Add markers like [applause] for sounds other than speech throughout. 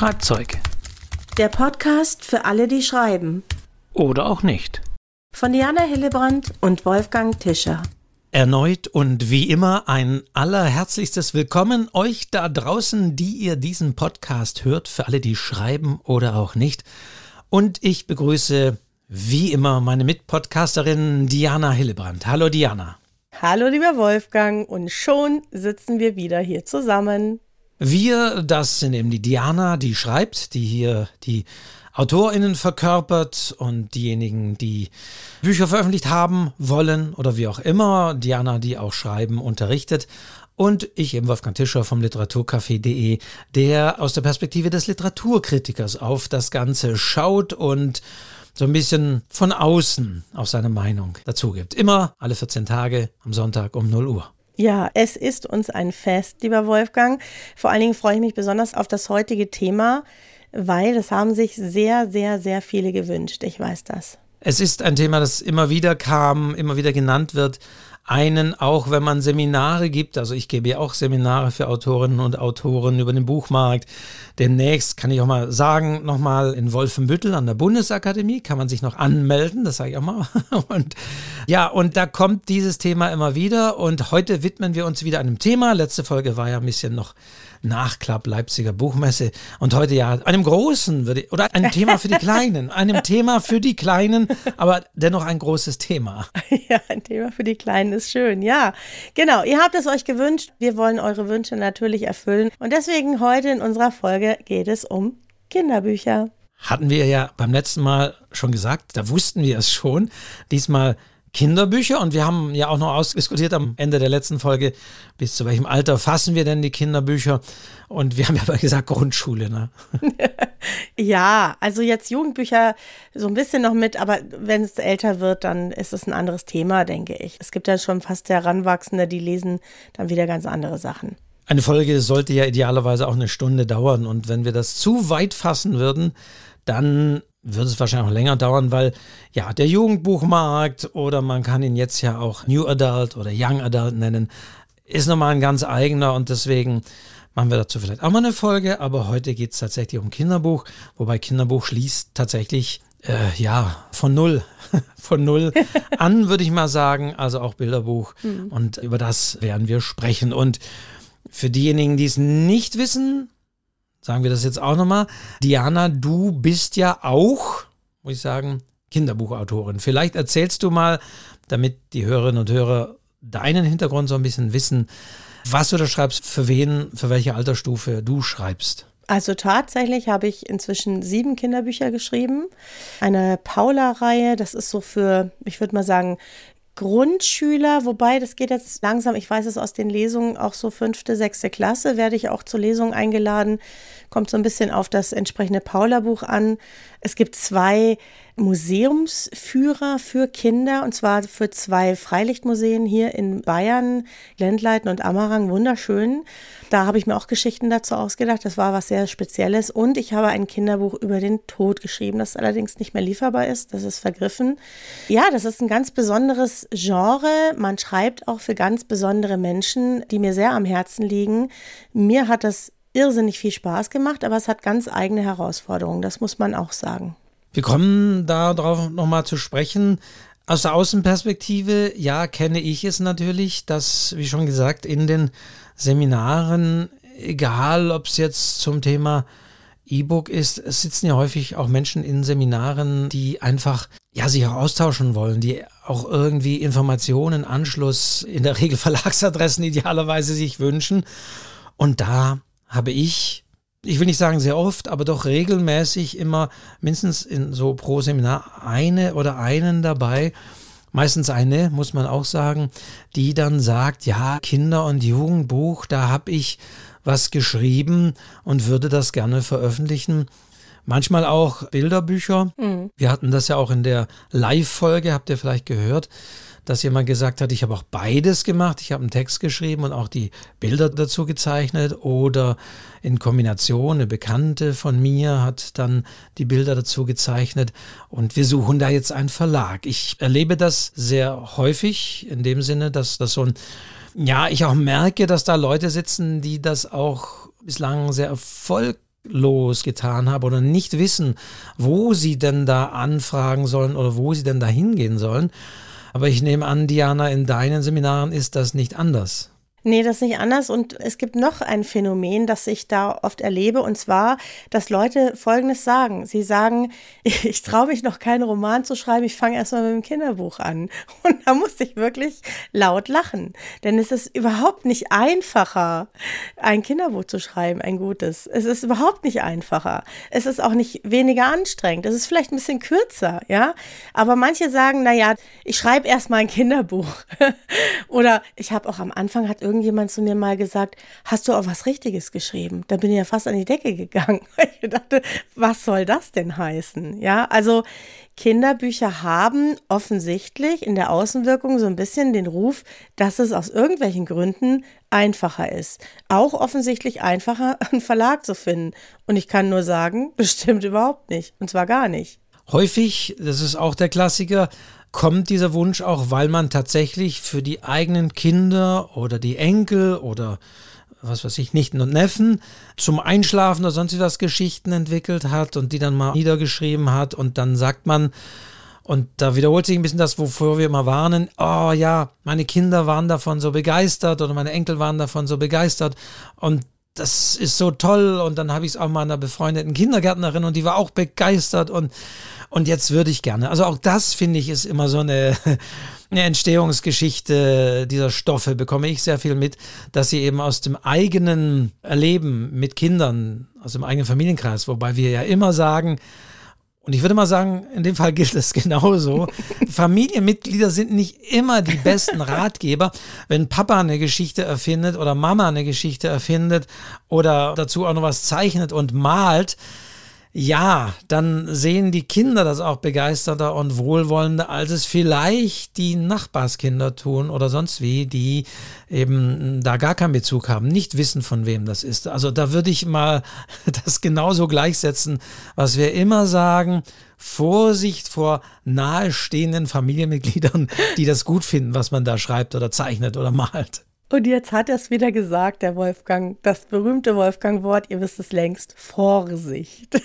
Schreibzeug. Der Podcast für alle, die schreiben. Oder auch nicht. Von Diana Hillebrand und Wolfgang Tischer. Erneut und wie immer ein allerherzlichstes Willkommen euch da draußen, die ihr diesen Podcast hört, für alle, die schreiben oder auch nicht. Und ich begrüße wie immer meine Mitpodcasterin Diana Hillebrand. Hallo Diana. Hallo lieber Wolfgang und schon sitzen wir wieder hier zusammen. Wir, das sind eben die Diana, die schreibt, die hier die AutorInnen verkörpert und diejenigen, die Bücher veröffentlicht haben wollen oder wie auch immer. Diana, die auch schreiben, unterrichtet. Und ich eben Wolfgang Tischer vom Literaturcafé.de, der aus der Perspektive des Literaturkritikers auf das Ganze schaut und so ein bisschen von außen auf seine Meinung dazu gibt. Immer alle 14 Tage am Sonntag um 0 Uhr. Ja, es ist uns ein Fest, lieber Wolfgang. Vor allen Dingen freue ich mich besonders auf das heutige Thema, weil es haben sich sehr, sehr, sehr viele gewünscht. Ich weiß das. Es ist ein Thema, das immer wieder kam, immer wieder genannt wird einen, auch wenn man Seminare gibt, also ich gebe ja auch Seminare für Autorinnen und Autoren über den Buchmarkt. Demnächst kann ich auch mal sagen, nochmal in Wolfenbüttel an der Bundesakademie kann man sich noch anmelden, das sage ich auch mal. [laughs] Und ja, und da kommt dieses Thema immer wieder und heute widmen wir uns wieder einem Thema. Letzte Folge war ja ein bisschen noch Nachklapp Leipziger Buchmesse und heute ja einem großen würde ich, oder einem Thema für die [laughs] Kleinen, einem Thema für die Kleinen, aber dennoch ein großes Thema. [laughs] Ja, ein Thema für die Kleinen ist schön. Ja, genau. Ihr habt es euch gewünscht. Wir wollen eure Wünsche natürlich erfüllen und deswegen heute in unserer Folge geht es um Kinderbücher. Hatten wir ja beim letzten Mal schon gesagt, da wussten wir es schon. Diesmal Kinderbücher und wir haben ja auch noch ausdiskutiert am Ende der letzten Folge, bis zu welchem Alter fassen wir denn die Kinderbücher? Und wir haben ja [laughs] mal gesagt Grundschule, ne? [laughs] ja, also jetzt Jugendbücher so ein bisschen noch mit, aber wenn es älter wird, dann ist es ein anderes Thema, denke ich. Es gibt ja schon fast Heranwachsende, die lesen dann wieder ganz andere Sachen. Eine Folge sollte ja idealerweise auch eine Stunde dauern und wenn wir das zu weit fassen würden, dann wird es wahrscheinlich auch länger dauern, weil ja, der Jugendbuchmarkt oder man kann ihn jetzt ja auch New Adult oder Young Adult nennen, ist nochmal ein ganz eigener und deswegen machen wir dazu vielleicht auch mal eine Folge, aber heute geht es tatsächlich um Kinderbuch, wobei Kinderbuch schließt tatsächlich äh, ja, von null, [laughs] von null [laughs] an, würde ich mal sagen, also auch Bilderbuch mhm. und über das werden wir sprechen. Und für diejenigen, die es nicht wissen, sagen wir das jetzt auch nochmal. Diana, du bist ja auch, muss ich sagen, Kinderbuchautorin. Vielleicht erzählst du mal, damit die Hörerinnen und Hörer deinen Hintergrund so ein bisschen wissen, was du da schreibst, für wen, für welche Altersstufe du schreibst. Also tatsächlich habe ich inzwischen sieben Kinderbücher geschrieben. Eine Paula-Reihe, das ist so für, ich würde mal sagen, Grundschüler, wobei das geht jetzt langsam, ich weiß es aus den Lesungen, auch so fünfte, sechste Klasse, werde ich auch zur Lesung eingeladen. Kommt so ein bisschen auf das entsprechende Paula-Buch an. Es gibt zwei Museumsführer für Kinder und zwar für zwei Freilichtmuseen hier in Bayern, Glendleiten und Ammerang, wunderschön. Da habe ich mir auch Geschichten dazu ausgedacht. Das war was sehr Spezielles. Und ich habe ein Kinderbuch über den Tod geschrieben, das allerdings nicht mehr lieferbar ist. Das ist vergriffen. Ja, das ist ein ganz besonderes Genre. Man schreibt auch für ganz besondere Menschen, die mir sehr am Herzen liegen. Mir hat das irrsinnig viel Spaß gemacht, aber es hat ganz eigene Herausforderungen. Das muss man auch sagen. Wir kommen darauf nochmal zu sprechen. Aus der Außenperspektive, ja, kenne ich es natürlich, dass, wie schon gesagt, in den Seminaren, egal ob es jetzt zum Thema E-Book ist, es sitzen ja häufig auch Menschen in Seminaren, die einfach ja sich auch austauschen wollen, die auch irgendwie Informationen, Anschluss, in der Regel [laughs] Verlagsadressen idealerweise sich wünschen. Und da habe ich, ich will nicht sagen sehr oft, aber doch regelmäßig immer mindestens in so pro Seminar eine oder einen dabei, meistens eine, muss man auch sagen, die dann sagt, ja, Kinder- und Jugendbuch, da habe ich was geschrieben und würde das gerne veröffentlichen. Manchmal auch Bilderbücher. Mhm. Wir hatten das ja auch in der Live-Folge, habt ihr vielleicht gehört dass jemand gesagt hat, ich habe auch beides gemacht. Ich habe einen Text geschrieben und auch die Bilder dazu gezeichnet oder in Kombination eine Bekannte von mir hat dann die Bilder dazu gezeichnet und wir suchen da jetzt einen Verlag. Ich erlebe das sehr häufig in dem Sinne, dass das so ein, ja, ich auch merke, dass da Leute sitzen, die das auch bislang sehr erfolgreich losgetan habe oder nicht wissen, wo sie denn da anfragen sollen oder wo sie denn da hingehen sollen. Aber ich nehme an, Diana, in deinen Seminaren ist das nicht anders. Nee, das ist nicht anders. Und es gibt noch ein Phänomen, das ich da oft erlebe, und zwar, dass Leute Folgendes sagen. Sie sagen, [laughs] ich traue mich noch keinen Roman zu schreiben, ich fange erstmal mit dem Kinderbuch an. [laughs] Und da musste ich wirklich laut lachen. Denn es ist überhaupt nicht einfacher, ein Kinderbuch zu schreiben, ein gutes. Es ist überhaupt nicht einfacher. Es ist auch nicht weniger anstrengend. Es ist vielleicht ein bisschen kürzer, ja. Aber manche sagen, na ja, ich schreibe erstmal ein Kinderbuch. [laughs] Oder ich habe auch am Anfang hat irgendjemand zu mir mal gesagt, hast du auch was Richtiges geschrieben? Da bin ich ja fast an die Decke gegangen. [laughs] Ich dachte, was soll das denn heißen? Ja, also Kinderbücher haben offensichtlich in der Außenwirkung so ein bisschen den Ruf, dass es aus irgendwelchen Gründen einfacher ist. Auch offensichtlich einfacher, [laughs] einen Verlag zu finden. Und ich kann nur sagen, [laughs] bestimmt überhaupt nicht. Und zwar gar nicht. Häufig, das ist auch der Klassiker, kommt dieser Wunsch auch, weil man tatsächlich für die eigenen Kinder oder die Enkel oder was weiß ich, Nichten und Neffen zum Einschlafen oder sonst was Geschichten entwickelt hat und die dann mal niedergeschrieben hat und dann sagt man, und da wiederholt sich ein bisschen das, wovor wir immer warnen. Oh ja, meine Kinder waren davon so begeistert oder meine Enkel waren davon so begeistert. Und das ist so toll. Und dann habe ich es auch mal einer befreundeten Kindergärtnerin und die war auch begeistert. Und und jetzt würde ich gerne, also auch das finde ich ist immer so eine, [laughs] eine Entstehungsgeschichte dieser Stoffe, bekomme ich sehr viel mit, dass sie eben aus dem eigenen Erleben mit Kindern, aus dem eigenen Familienkreis, wobei wir ja immer sagen, und ich würde mal sagen, in dem Fall gilt es [laughs] genauso. Familienmitglieder sind nicht immer die besten Ratgeber. Wenn Papa eine Geschichte erfindet oder Mama eine Geschichte erfindet oder dazu auch noch was zeichnet und malt, ja, dann sehen die Kinder das auch begeisterter und wohlwollender, als es vielleicht die Nachbarskinder tun oder sonst wie, die eben da gar keinen Bezug haben, nicht wissen, von wem das ist. Also da würde ich mal [laughs] das genauso gleichsetzen, was wir immer sagen. Vorsicht vor nahestehenden Familienmitgliedern, die das gut finden, was man da schreibt oder zeichnet oder malt. Und jetzt hat er es wieder gesagt, der Wolfgang, das berühmte Wolfgang-Wort, ihr wisst es längst, Vorsicht.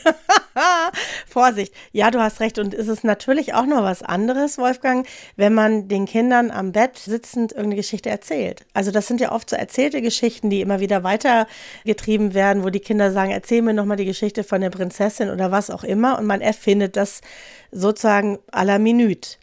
[laughs] Vorsicht. Ja, du hast recht. Und ist es natürlich auch noch was anderes, Wolfgang, wenn man den Kindern am Bett sitzend irgendeine Geschichte erzählt. Also das sind ja oft so erzählte Geschichten, die immer wieder weitergetrieben werden, wo die Kinder sagen, erzähl mir nochmal die Geschichte von der Prinzessin oder was auch immer. Und man erfindet das sozusagen à la minute.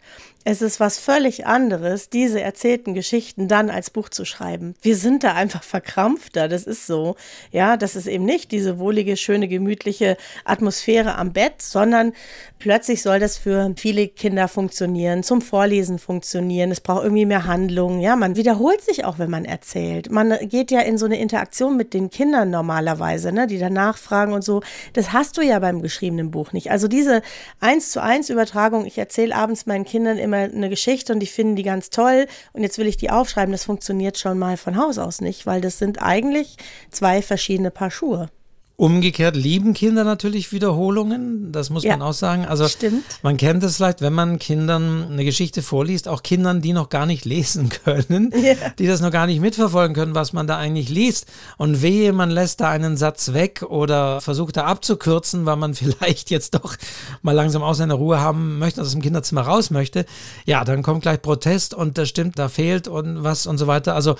Es ist was völlig anderes, diese erzählten Geschichten dann als Buch zu schreiben. Wir sind da einfach verkrampfter, das ist so. Ja, das ist eben nicht diese wohlige, schöne, gemütliche Atmosphäre am Bett, sondern plötzlich soll das für viele Kinder funktionieren, zum Vorlesen funktionieren. Es braucht irgendwie mehr Handlung. Ja, man wiederholt sich auch, wenn man erzählt. Man geht ja in so eine Interaktion mit den Kindern normalerweise, ne, die danach fragen und so. Das hast du ja beim geschriebenen Buch nicht. Also diese eins zu eins Übertragung, ich erzähle abends meinen Kindern immer immer eine Geschichte und die finden die ganz toll und jetzt will ich die aufschreiben. Das funktioniert schon mal von Haus aus nicht, weil das sind eigentlich zwei verschiedene Paar Schuhe. Umgekehrt lieben Kinder natürlich Wiederholungen, das muss ja, man auch sagen. Also stimmt. man kennt es vielleicht, wenn man Kindern eine Geschichte vorliest, auch Kindern, die noch gar nicht lesen [laughs] können, ja. die das noch gar nicht mitverfolgen können, was man da eigentlich liest. Und wehe, man lässt da einen Satz weg oder versucht da abzukürzen, weil man [laughs] vielleicht jetzt doch mal langsam aus seiner Ruhe haben möchte, aus dem Kinderzimmer raus möchte. Ja, dann kommt gleich Protest und das stimmt, da fehlt und was und so weiter. Also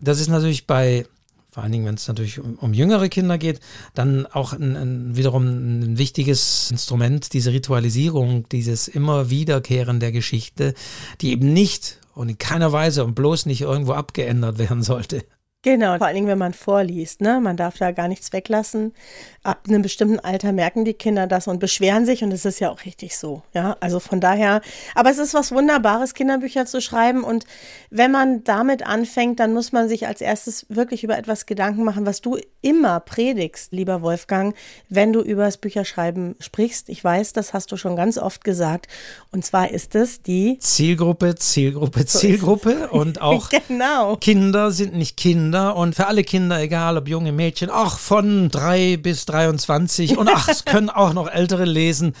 das ist natürlich bei vor allen Dingen, wenn es natürlich um, um, jüngere Kinder geht, dann auch ein, ein, wiederum ein wichtiges Instrument, diese Ritualisierung, dieses immer Wiederkehren der Geschichte, die eben nicht und in keiner Weise und bloß nicht irgendwo abgeändert [laughs] werden sollte. Genau, vor allen Dingen, wenn man vorliest, ne? Man darf da gar nichts weglassen. Ab einem bestimmten Alter merken die Kinder das und beschweren sich und es ist ja auch richtig so, ja. Also von daher, aber es ist was Wunderbares, Kinderbücher zu schreiben und wenn man damit anfängt, dann muss man sich als erstes wirklich über etwas Gedanken machen, was du immer predigst, lieber Wolfgang, wenn du über das Bücherschreiben sprichst. Ich weiß, das hast du schon ganz oft gesagt und zwar ist es die Zielgruppe, Zielgruppe, Zielgruppe und [laughs] auch genau. Kinder sind nicht Kinder Kinder und für alle Kinder, egal ob junge Mädchen, auch von drei bis 23 und ach, es können auch noch Ältere lesen.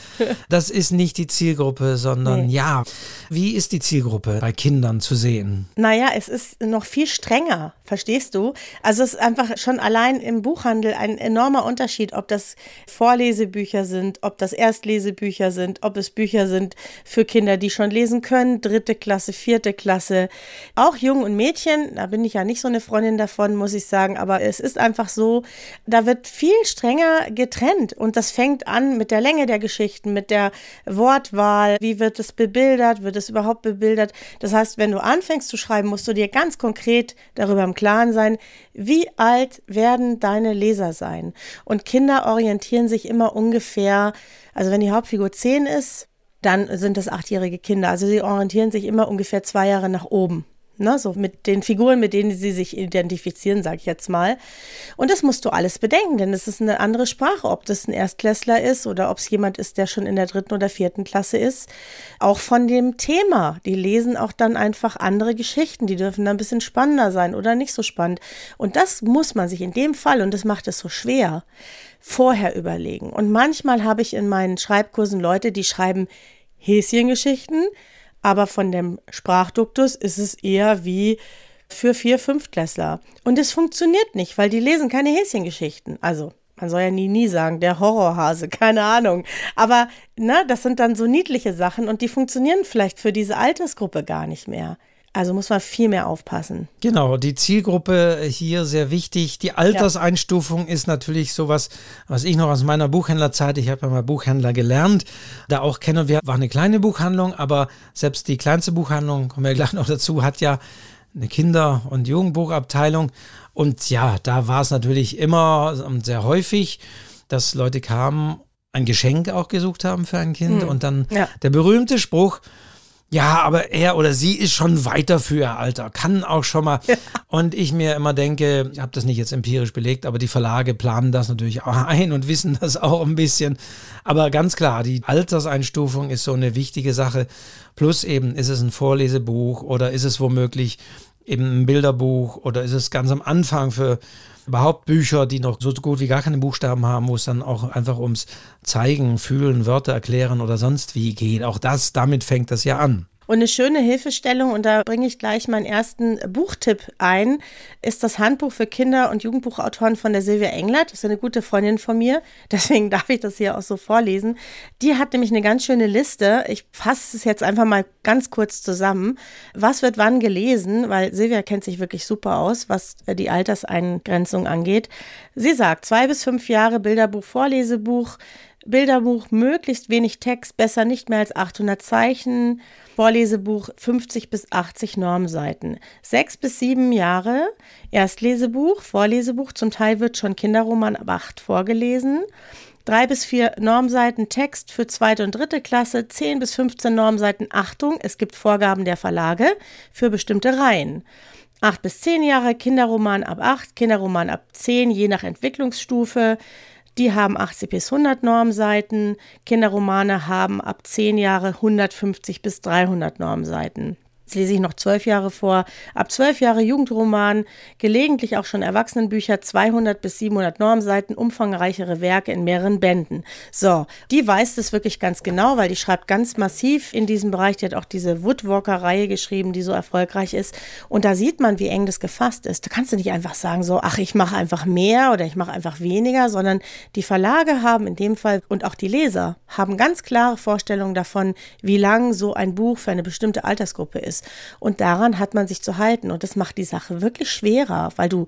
Das ist nicht die Zielgruppe, sondern nee. ja. Wie ist die Zielgruppe bei Kindern zu sehen? Naja, es ist noch viel strenger, verstehst du? Also es ist einfach schon allein im Buchhandel ein enormer Unterschied, ob das Vorlesebücher sind, ob das Erstlesebücher sind, ob es Bücher sind für Kinder, die schon lesen können, dritte Klasse, vierte Klasse, auch Jungen und Mädchen. Da bin ich ja nicht so eine Freundin davon, muss ich sagen, aber es ist einfach so, da wird viel strenger getrennt und das fängt an mit der Länge der Geschichten, mit der Wortwahl, wie wird es bebildert, wird es überhaupt bebildert. Das heißt, wenn du anfängst zu schreiben, musst du dir ganz konkret darüber im Klaren sein, wie alt werden deine Leser sein. Und Kinder orientieren sich immer ungefähr, also wenn die Hauptfigur 10 ist, dann sind das achtjährige Kinder. Also sie orientieren sich immer ungefähr zwei Jahre nach oben. Ne, so mit den Figuren, mit denen sie sich identifizieren, sage ich jetzt mal. Und das musst du alles bedenken, denn es ist eine andere Sprache, ob das ein Erstklässler ist oder ob es jemand ist, der schon in der dritten oder vierten Klasse ist. Auch von dem Thema. Die lesen auch dann einfach andere Geschichten. Die dürfen dann ein bisschen spannender sein oder nicht so spannend. Und das muss man sich in dem Fall, und das macht es so schwer, vorher überlegen. Und manchmal habe ich in meinen Schreibkursen Leute, die schreiben Häschengeschichten, aber von dem Sprachduktus ist es eher wie für vier, fünftklässler. Und es funktioniert nicht, weil die lesen keine Häschengeschichten. Also, man soll ja nie, nie sagen, der Horrorhase, [laughs] keine Ahnung. Aber, ne, das sind dann so niedliche Sachen und die funktionieren vielleicht für diese Altersgruppe gar nicht mehr. Also muss man viel mehr aufpassen. Genau, die Zielgruppe hier sehr wichtig. Die Alterseinstufung ja. ist natürlich sowas, was ich noch aus meiner Buchhändlerzeit, ich habe ja mal Buchhändler gelernt, da auch kennen wir, war eine kleine Buchhandlung, aber selbst die kleinste Buchhandlung, kommen wir gleich noch dazu, hat ja eine Kinder- und Jugendbuchabteilung. Und ja, da war es natürlich immer sehr häufig, dass Leute kamen, ein Geschenk auch gesucht haben für ein Kind hm. und dann ja. der berühmte Spruch, ja, aber er oder sie ist schon weiter für ihr Alter, kann auch schon mal. Ja. Und ich mir immer denke, ich habe das nicht jetzt empirisch belegt, aber die Verlage planen das natürlich auch [laughs] ein und wissen das auch ein bisschen. Aber ganz klar, die Alterseinstufung ist so eine wichtige Sache. Plus eben, ist es ein Vorlesebuch oder ist es womöglich eben ein Bilderbuch oder ist es ganz am Anfang für überhaupt Bücher, die noch so gut wie gar keine Buchstaben haben, wo es dann auch einfach ums Zeigen, Fühlen, Wörter erklären oder sonst wie geht. Auch das, damit fängt das ja an. Und eine schöne Hilfestellung, und da bringe ich gleich meinen ersten Buchtipp ein, ist das Handbuch für Kinder- und Jugendbuchautoren von der Silvia Englert. Das ist eine gute Freundin von mir, [laughs] deswegen darf ich das hier auch so vorlesen. Die hat nämlich eine ganz schöne Liste. Ich fasse es jetzt einfach mal ganz kurz zusammen. Was wird wann gelesen? Weil Silvia kennt sich wirklich super aus, was die Alterseingrenzung angeht. Sie sagt, zwei bis fünf Jahre Bilderbuch, Vorlesebuch, Bilderbuch, möglichst wenig Text, besser nicht mehr als 800 Zeichen. Vorlesebuch 50 bis 80 Normseiten. Sechs bis sieben Jahre Erstlesebuch, Vorlesebuch, zum Teil wird schon Kinderroman ab acht vorgelesen. Drei bis vier Normseiten Text für zweite und dritte Klasse, zehn bis 15 Normseiten Achtung, es gibt Vorgaben der Verlage für bestimmte Reihen. Acht bis zehn Jahre Kinderroman ab acht, Kinderroman ab zehn, je nach Entwicklungsstufe. Die haben 80 bis 100 Normseiten. Kinderromane haben ab 10 Jahre 150 bis 300 Normseiten. Jetzt lese ich noch zwölf Jahre vor. Ab zwölf Jahre Jugendroman, gelegentlich auch schon Erwachsenenbücher, 200 bis 700 Normseiten, umfangreichere Werke in mehreren Bänden. So, die weiß das wirklich ganz genau, weil die schreibt ganz massiv in diesem Bereich. Die hat auch diese Woodwalker-Reihe geschrieben, die so erfolgreich ist. Und da sieht man, wie eng das gefasst ist. Da kannst du nicht einfach sagen, so, ach, ich mache einfach mehr oder ich mache einfach weniger, sondern die Verlage haben in dem Fall und auch die Leser haben ganz klare Vorstellungen davon, wie lang so ein Buch für eine bestimmte Altersgruppe ist ist. Und daran hat man sich zu halten. Und das macht die Sache wirklich schwerer, weil du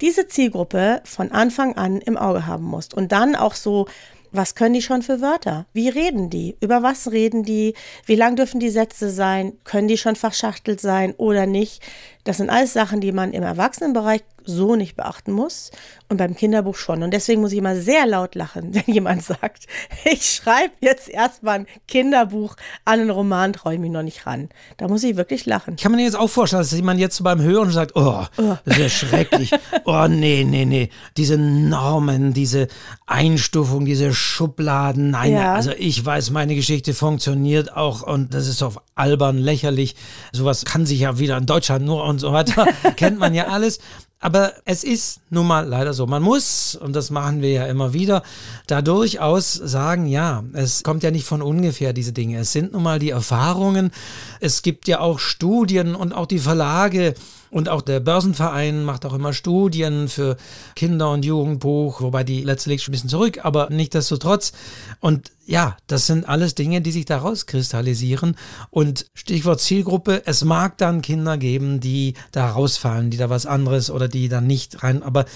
diese Zielgruppe von Anfang an im Auge haben musst. Und dann auch so was können die schon für Wörter? Wie reden die? Über was reden die? Wie lang dürfen die Sätze sein? Können die schon verschachtelt sein oder nicht? Das sind alles Sachen, die man im Erwachsenenbereich so nicht beachten muss und beim Kinderbuch schon. Und deswegen muss ich immer sehr laut lachen, [laughs] wenn jemand sagt, ich schreibe jetzt erstmal ein Kinderbuch an einen Roman, traue ich mich noch nicht ran. Da muss ich wirklich lachen. Ich kann mir jetzt auch vorstellen, dass jemand jetzt so beim Hören sagt, oh, oh. das ist ja schrecklich. oh, nee, nee, nee. Diese Normen, diese Einstufung, diese Schubladen. Nein, ja. also ich weiß, meine Geschichte funktioniert auch und das ist doch albern, lächerlich. Sowas kann sich ja wieder in Deutschland nur und so weiter. [laughs] Kennt man ja alles. Aber es ist nun mal leider so. Man muss, und das machen wir ja immer wieder, da durchaus sagen, ja, es kommt ja nicht von ungefähr, diese Dinge. Es sind nun mal die Erfahrungen. Es gibt ja auch Studien und auch die Verlage und auch der Börsenverein macht auch immer Studien für Kinder- und Jugendbuch, wobei die letztlich schon ein bisschen zurück, aber nichtdestotrotz. Und ja, das sind alles Dinge, die sich daraus kristallisieren. Und Stichwort Zielgruppe, es mag dann Kinder geben, die da rausfallen, die da was anderes oder die da nicht rein, aber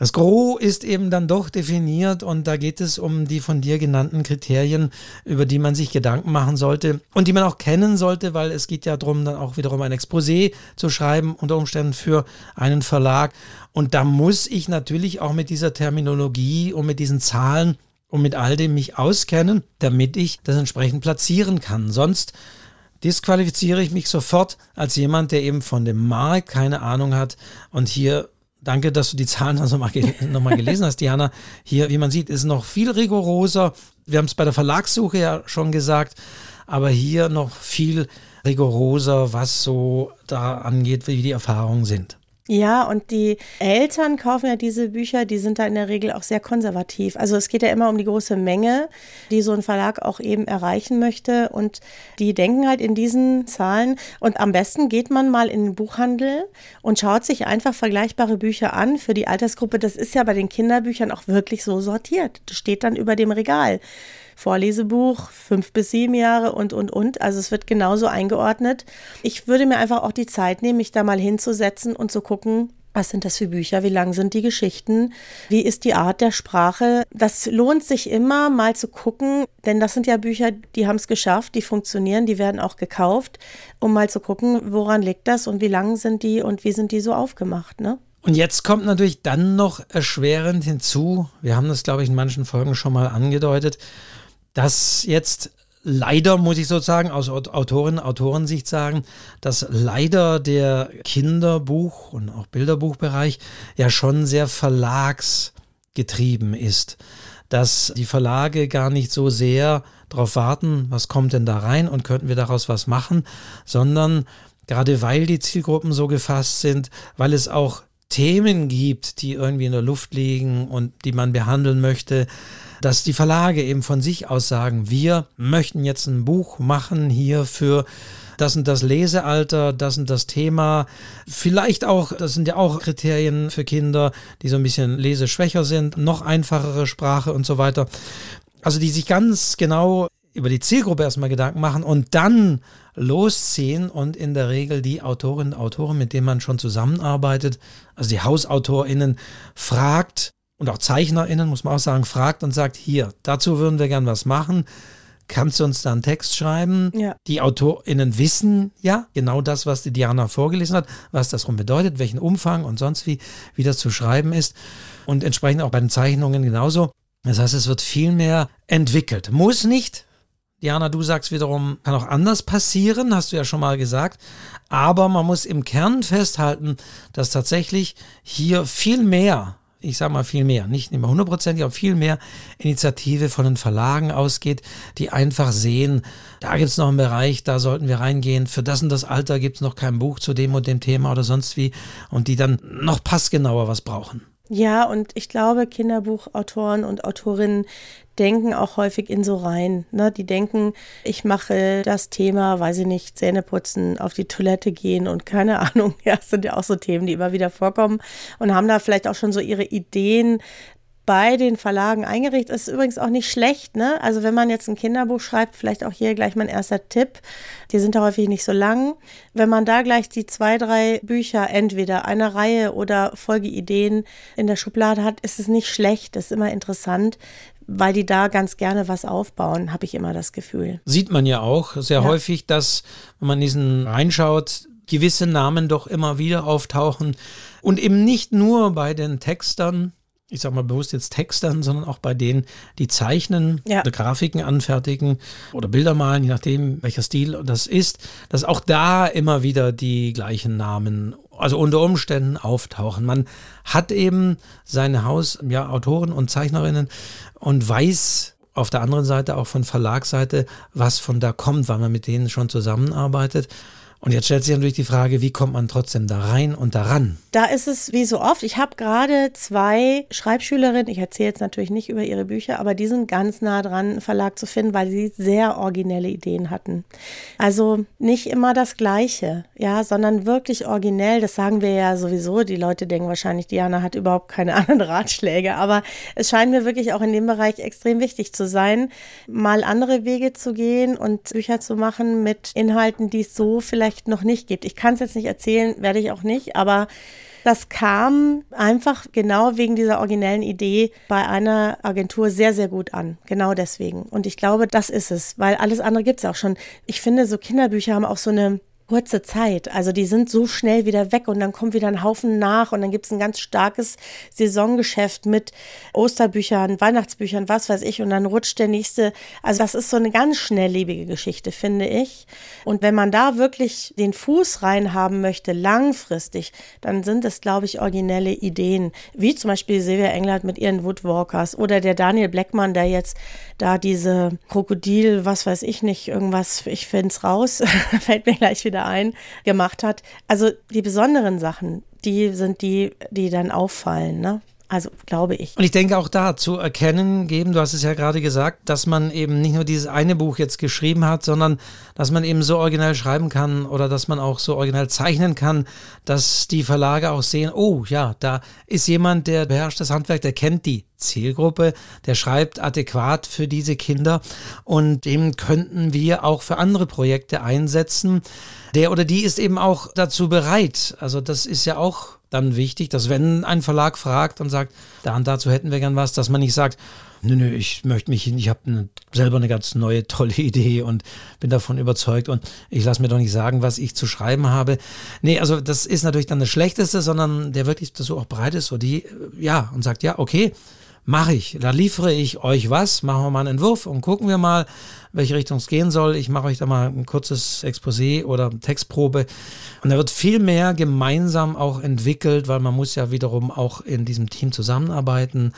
das Gros ist eben dann doch definiert und da geht es um die von dir genannten Kriterien, über die man sich Gedanken machen sollte und die man auch kennen sollte, weil es geht ja darum, dann auch wiederum ein Exposé zu schreiben, unter Umständen für einen Verlag. Und da muss ich natürlich auch mit dieser Terminologie und mit diesen Zahlen und mit all dem mich auskennen, damit ich das entsprechend platzieren kann. Sonst disqualifiziere ich mich sofort als jemand, der eben von dem Markt keine Ahnung hat und hier Danke, dass du die Zahlen also [laughs] nochmal mal gelesen hast, Diana. Hier, wie man sieht, ist noch viel rigoroser. Wir haben es bei der Verlagssuche ja schon gesagt, aber hier noch viel rigoroser, was so da angeht, wie die Erfahrungen sind. Ja, und die Eltern kaufen ja diese Bücher, die sind da in der Regel auch sehr konservativ. Also es geht ja immer um die große Menge, die so ein Verlag auch eben erreichen möchte. Und die denken halt in diesen Zahlen. Und am besten geht man mal in den Buchhandel und schaut sich einfach vergleichbare Bücher an für die Altersgruppe. Das ist ja bei den Kinderbüchern auch wirklich so sortiert. Das steht dann über dem Regal. Vorlesebuch, fünf bis sieben Jahre und, und, und. Also es wird genauso eingeordnet. Ich würde mir einfach auch die Zeit nehmen, mich da mal hinzusetzen und zu gucken, was sind das für Bücher? Wie lang sind die Geschichten? Wie ist die Art der Sprache? Das lohnt sich immer mal zu gucken, denn das sind ja Bücher, die haben es geschafft, die funktionieren, die werden auch gekauft, um mal zu gucken, woran liegt das und wie lang sind die und wie sind die so aufgemacht, ne? Und jetzt kommt natürlich dann noch erschwerend hinzu, wir haben das, glaube ich, in manchen Folgen schon mal angedeutet, dass jetzt leider, muss ich sozusagen aus Autorin, Autorensicht sagen, dass leider der Kinderbuch- und auch Bilderbuchbereich ja schon sehr verlagsgetrieben ist. Dass die Verlage gar nicht so sehr darauf warten, was kommt denn da rein und könnten wir daraus was machen, sondern gerade weil die Zielgruppen so gefasst sind, weil es auch Themen gibt, die irgendwie in der Luft liegen und die man behandeln möchte, dass die Verlage eben von sich aus sagen, wir möchten jetzt ein Buch machen hier für das und das Lesealter, das und das Thema. Vielleicht auch, das sind ja auch Kriterien für Kinder, die so ein bisschen leseschwächer sind, noch einfachere Sprache und so weiter. Also die sich ganz genau über die Zielgruppe erstmal Gedanken machen und dann losziehen und in der Regel die Autorinnen und Autoren, mit denen man schon zusammenarbeitet, also die HausautorInnen, fragt und auch ZeichnerInnen, muss man auch sagen, fragt und sagt, hier, dazu würden wir gern was machen. Kannst du uns da einen Text schreiben? Ja. Die AutorInnen wissen ja genau das, was die Diana vorgelesen hat, was das rum bedeutet, welchen Umfang und sonst wie, wie das zu schreiben ist. Und entsprechend auch bei den Zeichnungen genauso. Das heißt, es wird viel mehr entwickelt. Muss nicht, Diana, du sagst wiederum, kann auch anders passieren, hast du ja schon mal gesagt. Aber man muss im Kern festhalten, dass tatsächlich hier viel mehr, ich sage mal viel mehr, nicht immer hundertprozentig, aber viel mehr Initiative von den Verlagen ausgeht, die einfach sehen, da gibt es noch einen Bereich, da sollten wir reingehen. Für das und das Alter gibt es noch kein Buch zu dem und dem Thema oder sonst wie. Und die dann noch passgenauer was brauchen. Ja, und ich glaube, Kinderbuchautoren und Autorinnen denken auch häufig in so rein. Ne? Die denken, ich mache das Thema, weiß ich nicht, Zähne putzen, auf die Toilette gehen und keine [laughs] Ahnung. Ja, das sind ja auch so Themen, die immer wieder vorkommen und haben da vielleicht auch schon so ihre Ideen bei den Verlagen eingerichtet. Ist übrigens auch nicht schlecht, ne? Also wenn man jetzt ein Kinderbuch schreibt, vielleicht auch hier gleich mein erster Tipp. Die sind da häufig nicht so lang. Wenn man da gleich die zwei, drei Bücher, entweder eine Reihe oder Folgeideen in der Schublade hat, ist es nicht schlecht. Das ist immer interessant, weil die da ganz gerne was aufbauen, habe ich immer das Gefühl. Sieht man ja auch sehr ja. häufig, dass, wenn man diesen reinschaut, gewisse Namen doch immer wieder auftauchen und eben nicht nur bei den Textern, ich sag mal bewusst jetzt Textern, sondern auch bei denen, die zeichnen ja. oder Grafiken anfertigen oder Bilder malen, je nachdem, welcher Stil das ist, dass auch da immer wieder die gleichen Namen, also unter Umständen auftauchen. Man hat eben seine Haus, ja, Autoren und Zeichnerinnen und weiß auf der anderen Seite auch von Verlagsseite, was von da kommt, weil man mit denen schon zusammenarbeitet. Und jetzt stellt sich natürlich die Frage, wie kommt man trotzdem da rein und daran? Da ist es wie so oft. Ich habe gerade zwei Schreibschülerinnen, ich erzähle jetzt natürlich nicht über ihre Bücher, aber die sind ganz nah dran, einen Verlag zu finden, weil sie sehr originelle Ideen hatten. Also nicht immer das Gleiche, ja, sondern wirklich originell. Das sagen wir ja sowieso. Die Leute denken wahrscheinlich, Diana hat überhaupt keine [laughs] anderen Ratschläge, aber es scheint mir wirklich auch in dem Bereich extrem wichtig zu sein, mal andere Wege zu gehen und Bücher zu machen mit Inhalten, die es so vielleicht vielleicht noch nicht gibt. Ich kann es jetzt nicht erzählen, werde ich auch nicht, aber das kam einfach genau wegen dieser originellen Idee bei einer Agentur sehr, sehr gut an. Genau deswegen. Und ich glaube, das ist es, weil alles andere gibt es auch schon. Ich finde, so Kinderbücher haben auch so eine kurze Zeit. Also die sind so schnell wieder weg und dann kommt wieder ein Haufen nach und dann gibt es ein ganz starkes Saisongeschäft mit Osterbüchern, Weihnachtsbüchern, was weiß ich und dann rutscht der nächste. Also das ist so eine ganz schnelllebige Geschichte, finde ich. Und wenn man da wirklich den Fuß reinhaben möchte, langfristig, dann sind es, glaube ich, originelle Ideen, wie zum Beispiel Silvia Englert mit ihren Woodwalkers oder der Daniel Blackman, der jetzt da diese Krokodil, was weiß ich nicht, irgendwas, ich finde es raus, [laughs] fällt mir gleich wieder ein, gemacht hat. Also die besonderen Sachen, die sind die, die dann auffallen, ne? Also glaube ich. Und ich denke auch da zu erkennen geben, du hast es ja gerade gesagt, dass man eben nicht nur dieses eine Buch jetzt geschrieben hat, sondern dass man eben so originell schreiben kann oder dass man auch so originell zeichnen kann, dass die Verlage auch sehen, oh ja, da ist jemand, der beherrscht das Handwerk, der kennt die Zielgruppe, der schreibt adäquat für diese Kinder und dem könnten wir auch für andere Projekte einsetzen. Der oder die ist eben auch dazu bereit. Also das ist ja auch dann wichtig, dass wenn ein Verlag fragt und sagt, da und dazu hätten wir gern was, dass man nicht sagt, nö, nö, ich möchte mich, ich habe eine, selber eine ganz neue, tolle Idee und bin davon überzeugt und ich lasse mir doch nicht sagen, was ich zu schreiben habe. Nee, also das ist natürlich dann das Schlechteste, sondern der wirklich dazu auch bereit ist, so die, ja, und sagt, ja, okay, mache ich. Da liefere ich euch was, machen wir mal einen Entwurf und gucken wir mal, welche Richtung es gehen soll. Ich mache euch da mal ein kurzes Exposé oder Textprobe. Und da wird viel mehr gemeinsam auch entwickelt, weil man muss ja wiederum auch in diesem Team zusammenarbeiten,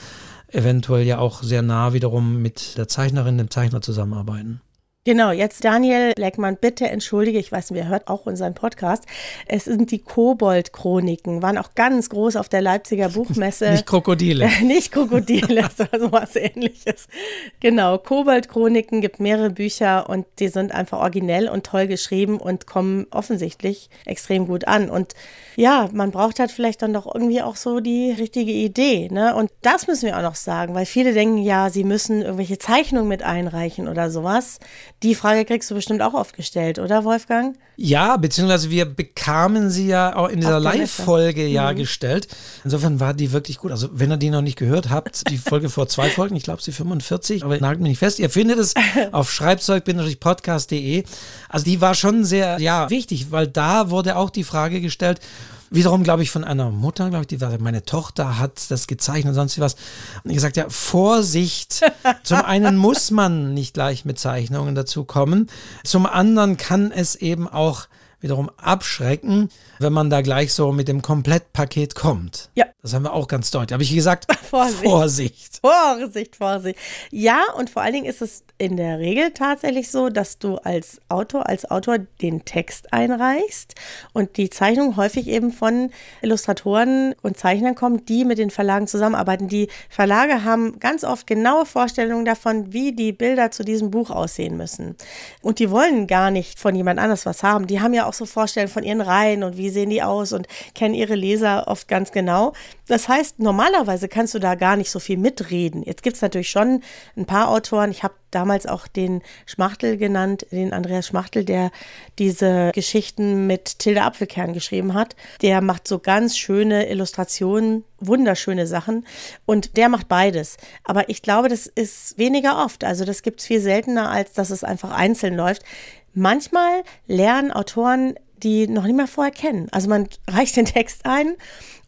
eventuell ja auch sehr nah wiederum mit der Zeichnerin, dem Zeichner zusammenarbeiten. Genau, jetzt Daniel Bleckmann, bitte entschuldige, ich weiß, wer hört auch unseren Podcast. Es sind die Kobold-Chroniken, waren auch ganz groß auf der Leipziger Buchmesse. [laughs] nicht Krokodile. [laughs] nicht Krokodile, [laughs] so was ähnliches. Genau, Kobold-Chroniken gibt mehrere Bücher und die sind einfach originell und toll geschrieben und kommen offensichtlich extrem gut an. Und ja, man braucht halt vielleicht dann doch irgendwie auch so die richtige Idee. Ne? Und das müssen wir auch noch sagen, weil viele denken, ja, sie müssen irgendwelche Zeichnungen mit einreichen oder sowas. Die Frage kriegst du bestimmt auch oft gestellt, oder Wolfgang? Ja, beziehungsweise wir bekamen sie ja auch in dieser Live-Folge ja mhm. gestellt. Insofern war die wirklich gut. Also wenn ihr die noch nicht gehört habt, die Folge vor zwei Folgen, ich glaube sie 45, aber nagelt mich nicht fest. Ihr findet es [laughs] auf schreibzeug-podcast.de. Also die war schon sehr, ja, wichtig, weil da wurde auch die Frage gestellt, wiederum, glaube ich, von einer Mutter, glaube ich, die war, meine Tochter hat das gezeichnet und sonst was. Und ich gesagt, ja, Vorsicht. [laughs] Zum einen muss man nicht gleich mit Zeichnungen dazu kommen. Zum anderen kann es eben auch wiederum abschrecken, wenn man da gleich so mit dem Komplettpaket kommt. Ja. Das haben wir auch ganz deutlich. Habe ich gesagt, [laughs] Vorsicht. Vorsicht. Vorsicht, Vorsicht. Ja, und vor allen Dingen ist es in der Regel tatsächlich so, dass du als Autor, als Autor den Text einreichst und die Zeichnung häufig eben von Illustratoren und Zeichnern kommt, die mit den Verlagen zusammenarbeiten. Die Verlage haben ganz oft genaue Vorstellungen davon, wie die Bilder zu diesem Buch aussehen müssen. Und die wollen gar nicht von jemand anders was haben. Die haben ja auch so Vorstellungen von ihren Reihen und wie sehen die aus und kennen ihre Leser oft ganz genau. Das heißt, normalerweise kannst du da gar nicht so viel mitreden. Jetzt gibt es natürlich schon ein paar Autoren. Ich habe damals auch den Schmachtel genannt, den Andreas Schmachtel, der diese Geschichten mit Tilde Apfelkern geschrieben hat. Der macht so ganz schöne Illustrationen, wunderschöne Sachen und der macht beides. Aber ich glaube, das ist weniger oft. Also das gibt es viel seltener, als dass es einfach einzeln läuft. Manchmal lernen Autoren die noch nicht mal vorher kennen. Also man [laughs] reicht den Text ein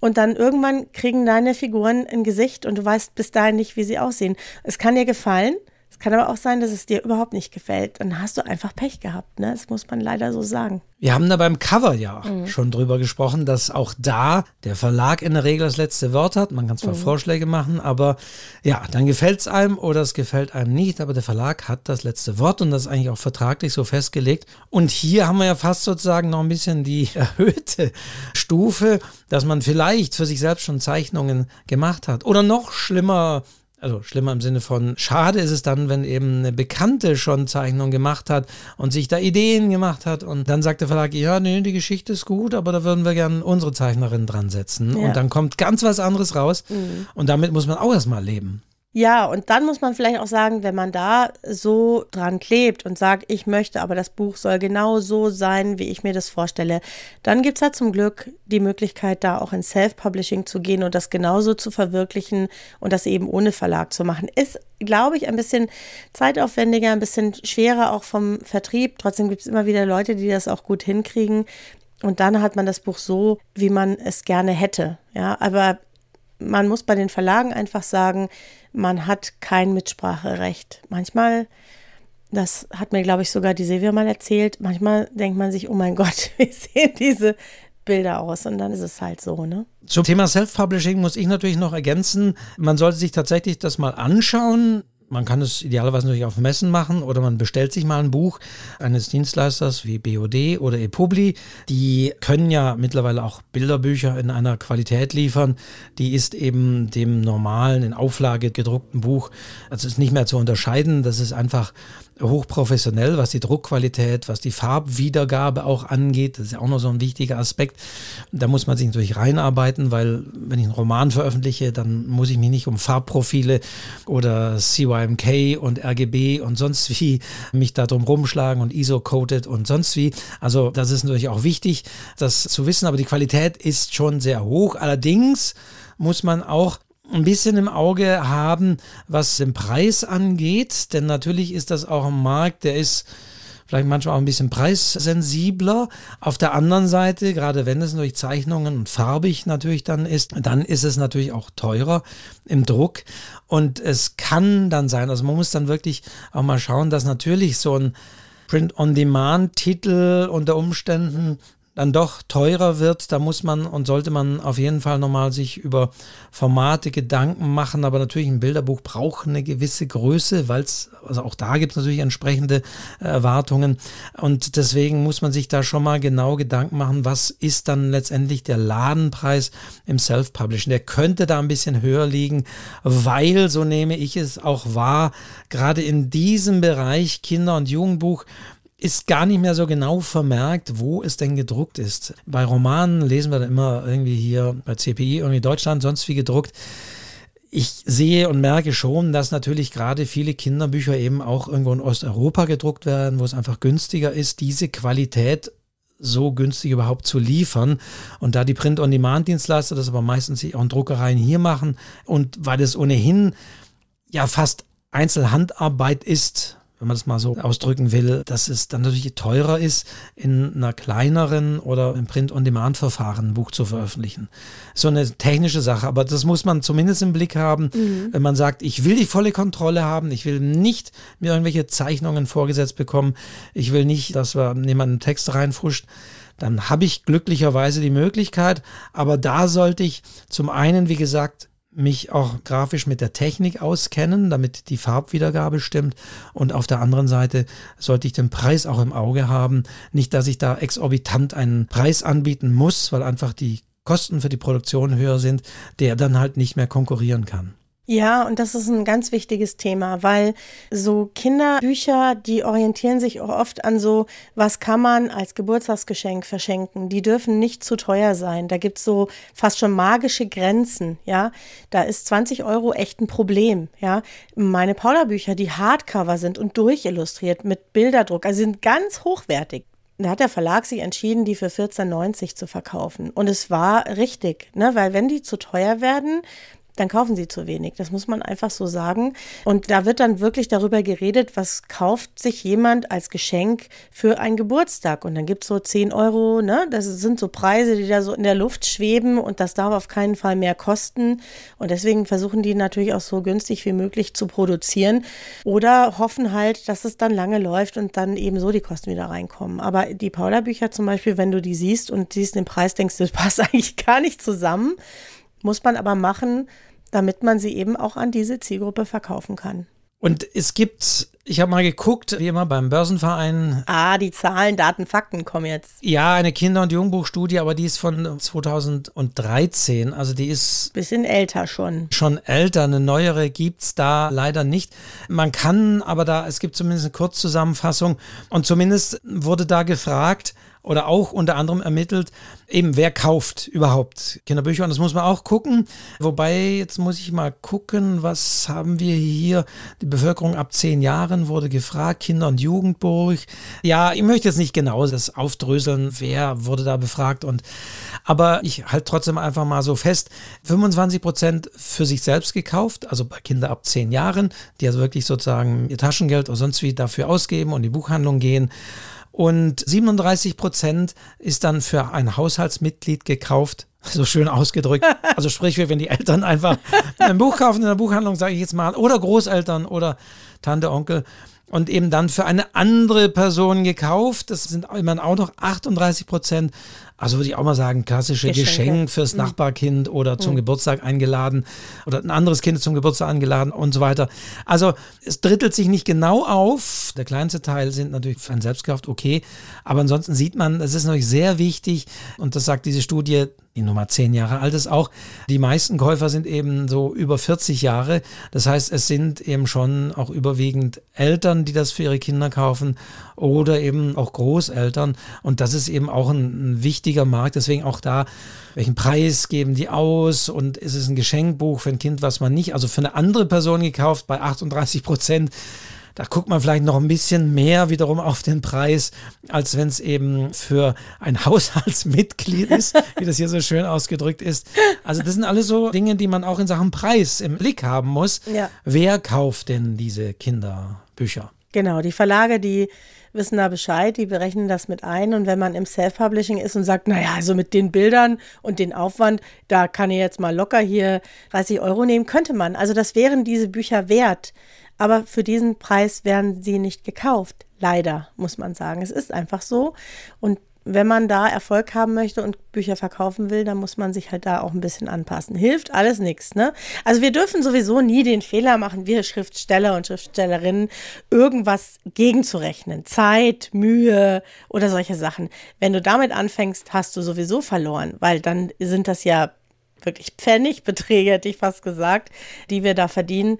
und dann irgendwann kriegen deine Figuren ein Gesicht und du weißt bis dahin nicht, wie sie aussehen. Es kann dir gefallen, Es kann aber auch sein, dass es dir überhaupt nicht gefällt. Dann hast du einfach Pech gehabt. Ne? Das muss man leider so sagen. Wir haben da beim Cover ja mhm. schon drüber gesprochen, dass auch da der Verlag in der Regel das letzte Wort hat. Man kann zwar mhm. Vorschläge machen, aber ja, dann gefällt es einem oder es gefällt einem nicht. Aber der Verlag hat das letzte Wort und das ist eigentlich auch vertraglich so festgelegt. Und hier haben wir ja fast sozusagen noch ein bisschen die [laughs] erhöhte Stufe, dass man vielleicht für sich selbst schon Zeichnungen gemacht hat. Oder noch schlimmer, also schlimmer im Sinne von schade ist es dann, wenn eben eine Bekannte schon Zeichnung gemacht hat und sich da Ideen gemacht hat und dann sagt der Verlag, ja, nee, die Geschichte ist gut, aber da würden wir gerne unsere Zeichnerin dran setzen ja. und dann kommt ganz was anderes raus mhm. und damit muss man auch erstmal leben. Ja, und dann muss man vielleicht auch sagen, wenn man da so dran klebt und sagt, ich möchte, aber das Buch soll genau so sein, wie ich mir das vorstelle, dann gibt es halt zum Glück die Möglichkeit, da auch in Self-Publishing zu gehen und das genauso zu verwirklichen und das eben ohne Verlag zu machen. Ist, glaube ich, ein bisschen zeitaufwendiger, ein bisschen schwerer auch vom Vertrieb. Trotzdem gibt es immer wieder Leute, die das auch gut hinkriegen. Und dann hat man das Buch so, wie man es gerne hätte. Ja, aber man muss bei den Verlagen einfach sagen, man hat kein Mitspracherecht. Manchmal, das hat mir, glaube ich, sogar die Silvia mal erzählt, manchmal denkt man sich, oh mein [laughs] Gott, wie sehen diese Bilder aus und dann ist es halt so, ne? Zum Thema Self-Publishing muss ich natürlich noch ergänzen, man sollte sich tatsächlich das mal anschauen. Man kann es idealerweise natürlich auf Messen machen oder man bestellt sich mal ein Buch eines Dienstleisters wie BOD oder ePubli. Die können ja mittlerweile auch Bilderbücher in einer Qualität liefern, die ist eben dem normalen, in Auflage gedruckten Buch, also ist nicht mehr zu unterscheiden. Das ist einfach hochprofessionell, was die Druckqualität, was die Farbwiedergabe auch angeht. Das ist ja auch noch so ein wichtiger Aspekt. Da muss man sich natürlich reinarbeiten, weil wenn ich einen Roman veröffentliche, dann muss ich mich nicht um Farbprofile oder CYMK und RGB und sonst wie mich da drum rumschlagen und ISO-coded und sonst wie. Also das ist natürlich auch wichtig, das zu wissen, aber die Qualität ist schon sehr hoch. Allerdings muss man auch ein bisschen im Auge haben, was den Preis angeht, denn natürlich ist das auch ein Markt, der ist vielleicht manchmal auch ein bisschen preissensibler. Auf der anderen Seite, gerade wenn es durch Zeichnungen und farbig natürlich dann ist, dann ist es natürlich auch teurer im Druck. Und es kann dann sein, also man muss dann wirklich auch mal schauen, dass natürlich so ein Print-on-Demand-Titel unter Umständen dann doch teurer wird, da muss man und sollte man auf jeden Fall nochmal sich über Formate Gedanken machen. Aber natürlich ein Bilderbuch braucht eine gewisse Größe, weil es, also auch da gibt es natürlich entsprechende äh, Erwartungen. Und deswegen muss man sich da schon mal genau Gedanken machen, was ist dann letztendlich der Ladenpreis im Self-Publishing. Der könnte da ein bisschen höher liegen, weil, so nehme ich es auch wahr, gerade in diesem Bereich Kinder- und Jugendbuch ist gar nicht mehr so genau vermerkt, wo es denn gedruckt ist. Bei Romanen lesen wir dann immer irgendwie hier bei CPI, irgendwie Deutschland, sonst wie gedruckt. Ich sehe und merke schon, dass natürlich gerade viele Kinderbücher eben auch irgendwo in Osteuropa gedruckt werden, wo es einfach günstiger ist, diese Qualität so günstig überhaupt zu liefern. Und da die Print-on-Demand-Dienstleister das aber meistens auch in Druckereien hier machen und weil es ohnehin ja fast Einzelhandarbeit ist, wenn man das mal so ausdrücken will, dass es dann natürlich teurer ist, in einer kleineren oder im Print-on-Demand-Verfahren ein Buch zu veröffentlichen. So eine technische Sache, aber das muss man zumindest im Blick haben, mhm. wenn man sagt, ich will die volle Kontrolle haben, ich will nicht mir irgendwelche Zeichnungen vorgesetzt bekommen, ich will nicht, dass wir jemand einen Text reinfuscht dann habe ich glücklicherweise die Möglichkeit. Aber da sollte ich zum einen, wie gesagt, mich auch grafisch mit der Technik auskennen, damit die Farbwiedergabe stimmt. Und auf der anderen Seite sollte ich den Preis auch im Auge haben. Nicht, dass ich da exorbitant einen Preis anbieten muss, weil einfach die Kosten für die Produktion höher sind, der dann halt nicht mehr konkurrieren kann. Ja, und das ist ein ganz wichtiges Thema, weil so Kinderbücher, die orientieren sich auch oft an so, was kann man als Geburtstagsgeschenk verschenken. Die dürfen nicht zu teuer sein. Da gibt's so fast schon magische Grenzen, ja. Da ist 20 Euro echt ein Problem, ja. Meine Paula-Bücher, die Hardcover sind und durchillustriert mit Bilderdruck, also sind ganz hochwertig. Da hat der Verlag sich entschieden, die für 14,90 zu verkaufen. Und es war richtig, ne? weil wenn die zu teuer werden, dann kaufen sie zu wenig. Das muss man einfach so sagen. Und da wird dann wirklich darüber geredet, was kauft sich jemand als Geschenk für einen Geburtstag. Und dann gibt es so 10 Euro, ne? Das sind so Preise, die da so in der Luft schweben und das darf auf keinen Fall mehr kosten. Und deswegen versuchen die natürlich auch so günstig wie möglich zu produzieren oder hoffen halt, dass es dann lange läuft und dann eben so die Kosten wieder reinkommen. Aber die Paula-Bücher zum Beispiel, wenn du die siehst und siehst den Preis, denkst du, das passt [laughs] eigentlich gar nicht zusammen. Muss man aber machen, damit man sie eben auch an diese Zielgruppe verkaufen kann. Und es gibt, ich habe mal geguckt, wie immer beim Börsenverein. Ah, die Zahlen, Daten, Fakten kommen jetzt. Ja, eine Kinder- und Jugendbuchstudie, aber die ist von 2013. Also die ist. Bisschen älter schon. Schon älter. Eine neuere gibt es da leider nicht. Man kann aber da, es gibt zumindest eine Kurzzusammenfassung. Und zumindest wurde da gefragt, oder auch unter anderem ermittelt, eben wer kauft überhaupt Kinderbücher. Und das muss man auch gucken. Wobei, jetzt muss ich mal gucken, was haben wir hier? Die Bevölkerung ab zehn Jahren wurde gefragt, Kinder- und Jugendbuch. Ja, ich möchte jetzt nicht genau das aufdröseln, wer wurde da befragt. Und, aber ich halte trotzdem einfach mal so fest, 25 Prozent für sich selbst gekauft, also bei Kindern ab zehn Jahren, die also wirklich sozusagen ihr Taschengeld oder sonst wie dafür ausgeben und in die Buchhandlung gehen. Und 37 Prozent ist dann für ein Haushaltsmitglied gekauft. [laughs] So schön ausgedrückt. Also sprich, wenn die Eltern einfach ein Buch kaufen in der Buchhandlung, sage ich jetzt mal, oder Großeltern oder Tante, Onkel und eben dann für eine andere Person gekauft. Das sind immerhin auch noch 38 Prozent. Also würde ich auch mal sagen, klassische Geschenke. Geschenk fürs mhm. Nachbarkind oder zum mhm. Geburtstag eingeladen oder ein anderes Kind zum Geburtstag eingeladen und so weiter. Also es drittelt sich nicht genau auf. Der kleinste Teil sind natürlich für ein Selbstkraft okay. Aber ansonsten sieht man, es ist natürlich sehr wichtig und das sagt diese Studie, die Nummer zehn Jahre alt ist auch. Die meisten Käufer sind eben so über 40 Jahre. Das heißt, es sind eben schon auch überwiegend Eltern, die das für ihre Kinder kaufen oder eben auch Großeltern. Und das ist eben auch ein, ein wichtiger Markt. Deswegen auch da, welchen Preis geben die aus und ist es ein Geschenkbuch für ein Kind, was man nicht, also für eine andere Person gekauft bei 38 Prozent da guckt man vielleicht noch ein bisschen mehr wiederum auf den Preis, als wenn es eben für ein [laughs] Haushaltsmitglied ist, wie das hier so schön ausgedrückt ist. Also das sind alles so Dinge, die man auch in Sachen Preis im Blick haben muss. Ja. Wer kauft denn diese Kinderbücher? Genau, die Verlage, die wissen da Bescheid, die berechnen das mit ein. Und wenn man im Self-Publishing ist und sagt, naja, also mit den Bildern und den Aufwand, da kann ich jetzt mal locker hier 30 Euro nehmen, könnte man. Also das wären diese Bücher wert. Aber für diesen Preis werden sie nicht gekauft. Leider, muss man sagen. Es ist einfach so. Und wenn man da Erfolg haben möchte und Bücher verkaufen will, dann muss man sich halt da auch ein bisschen anpassen. Hilft alles nichts, ne? Also wir dürfen sowieso nie den Fehler machen, wir Schriftsteller und Schriftstellerinnen, irgendwas gegenzurechnen. Zeit, Mühe oder solche Sachen. Wenn du damit anfängst, hast du sowieso verloren, weil dann sind das ja wirklich Pfennigbeträge, hätte ich fast gesagt, die wir da verdienen.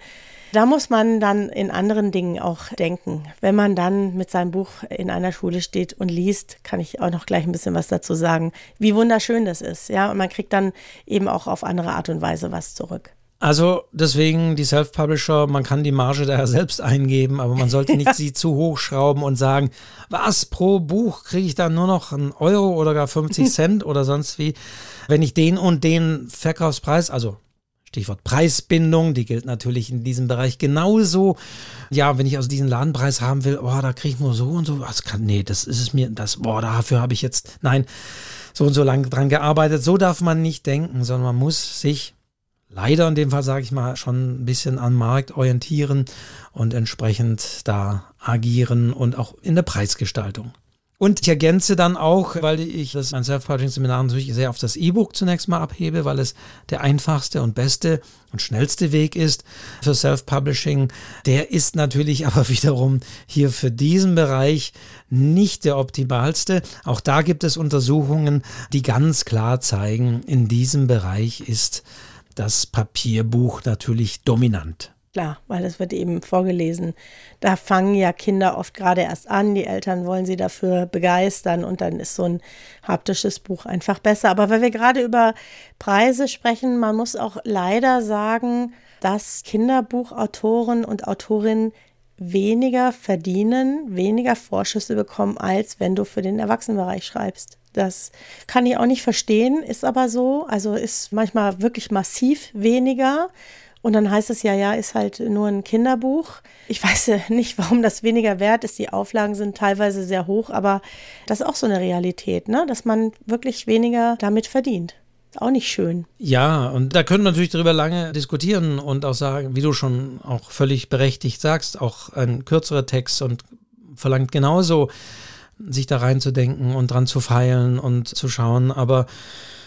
Da muss man dann in anderen Dingen auch denken. Wenn man dann mit seinem Buch in einer Schule steht und liest, kann ich auch noch gleich ein bisschen was dazu sagen, wie wunderschön das ist. Ja, und man kriegt dann eben auch auf andere Art und Weise was zurück. Also deswegen die Self-Publisher, man kann die Marge daher selbst eingeben, aber man sollte nicht [laughs] sie zu hoch schrauben und sagen, was pro Buch kriege ich dann nur noch einen Euro oder gar 50 [laughs] Cent oder sonst wie, wenn ich den und den Verkaufspreis, also Stichwort Preisbindung, die gilt natürlich in diesem Bereich genauso. Ja, wenn ich also diesen Ladenpreis haben will, oh, da kriege ich nur so und so, das kann, nee, das ist es mir, das, boah, dafür habe ich jetzt, nein, so und so lange dran gearbeitet. So darf man nicht denken, sondern man muss sich leider in dem Fall, sage ich mal, schon ein bisschen am Markt orientieren und entsprechend da agieren und auch in der Preisgestaltung. Und ich ergänze dann auch, weil ich das mein Self-Publishing-Seminar natürlich sehr auf das E-Book zunächst mal abhebe, weil es der einfachste und beste und schnellste Weg ist für Self-Publishing. Der ist natürlich [laughs] aber wiederum hier für diesen Bereich nicht der optimalste. Auch da gibt es Untersuchungen, die ganz klar zeigen, in diesem Bereich ist das Papierbuch natürlich dominant. Klar, weil es wird eben vorgelesen. Da fangen ja Kinder oft gerade erst an, die Eltern wollen sie dafür begeistern und dann ist so ein haptisches Buch einfach besser. Aber weil wir gerade über Preise sprechen, man muss auch leider sagen, dass Kinderbuchautoren und Autorinnen weniger verdienen, weniger Vorschüsse bekommen, als wenn du für den Erwachsenenbereich schreibst. Das kann ich auch nicht verstehen, ist aber so. Also ist manchmal wirklich massiv weniger. Und dann heißt es ja, ja, ist halt nur ein Kinderbuch. Ich [laughs] weiß nicht, warum das weniger wert ist. Die Auflagen sind teilweise sehr hoch, aber das ist auch so eine Realität, ne? dass man wirklich weniger damit verdient. Auch nicht schön. Ja, und da können wir natürlich darüber lange diskutieren und auch sagen, wie du schon auch völlig berechtigt sagst, auch ein kürzerer Text und verlangt genauso, sich da reinzudenken und dran zu feilen und zu schauen. Aber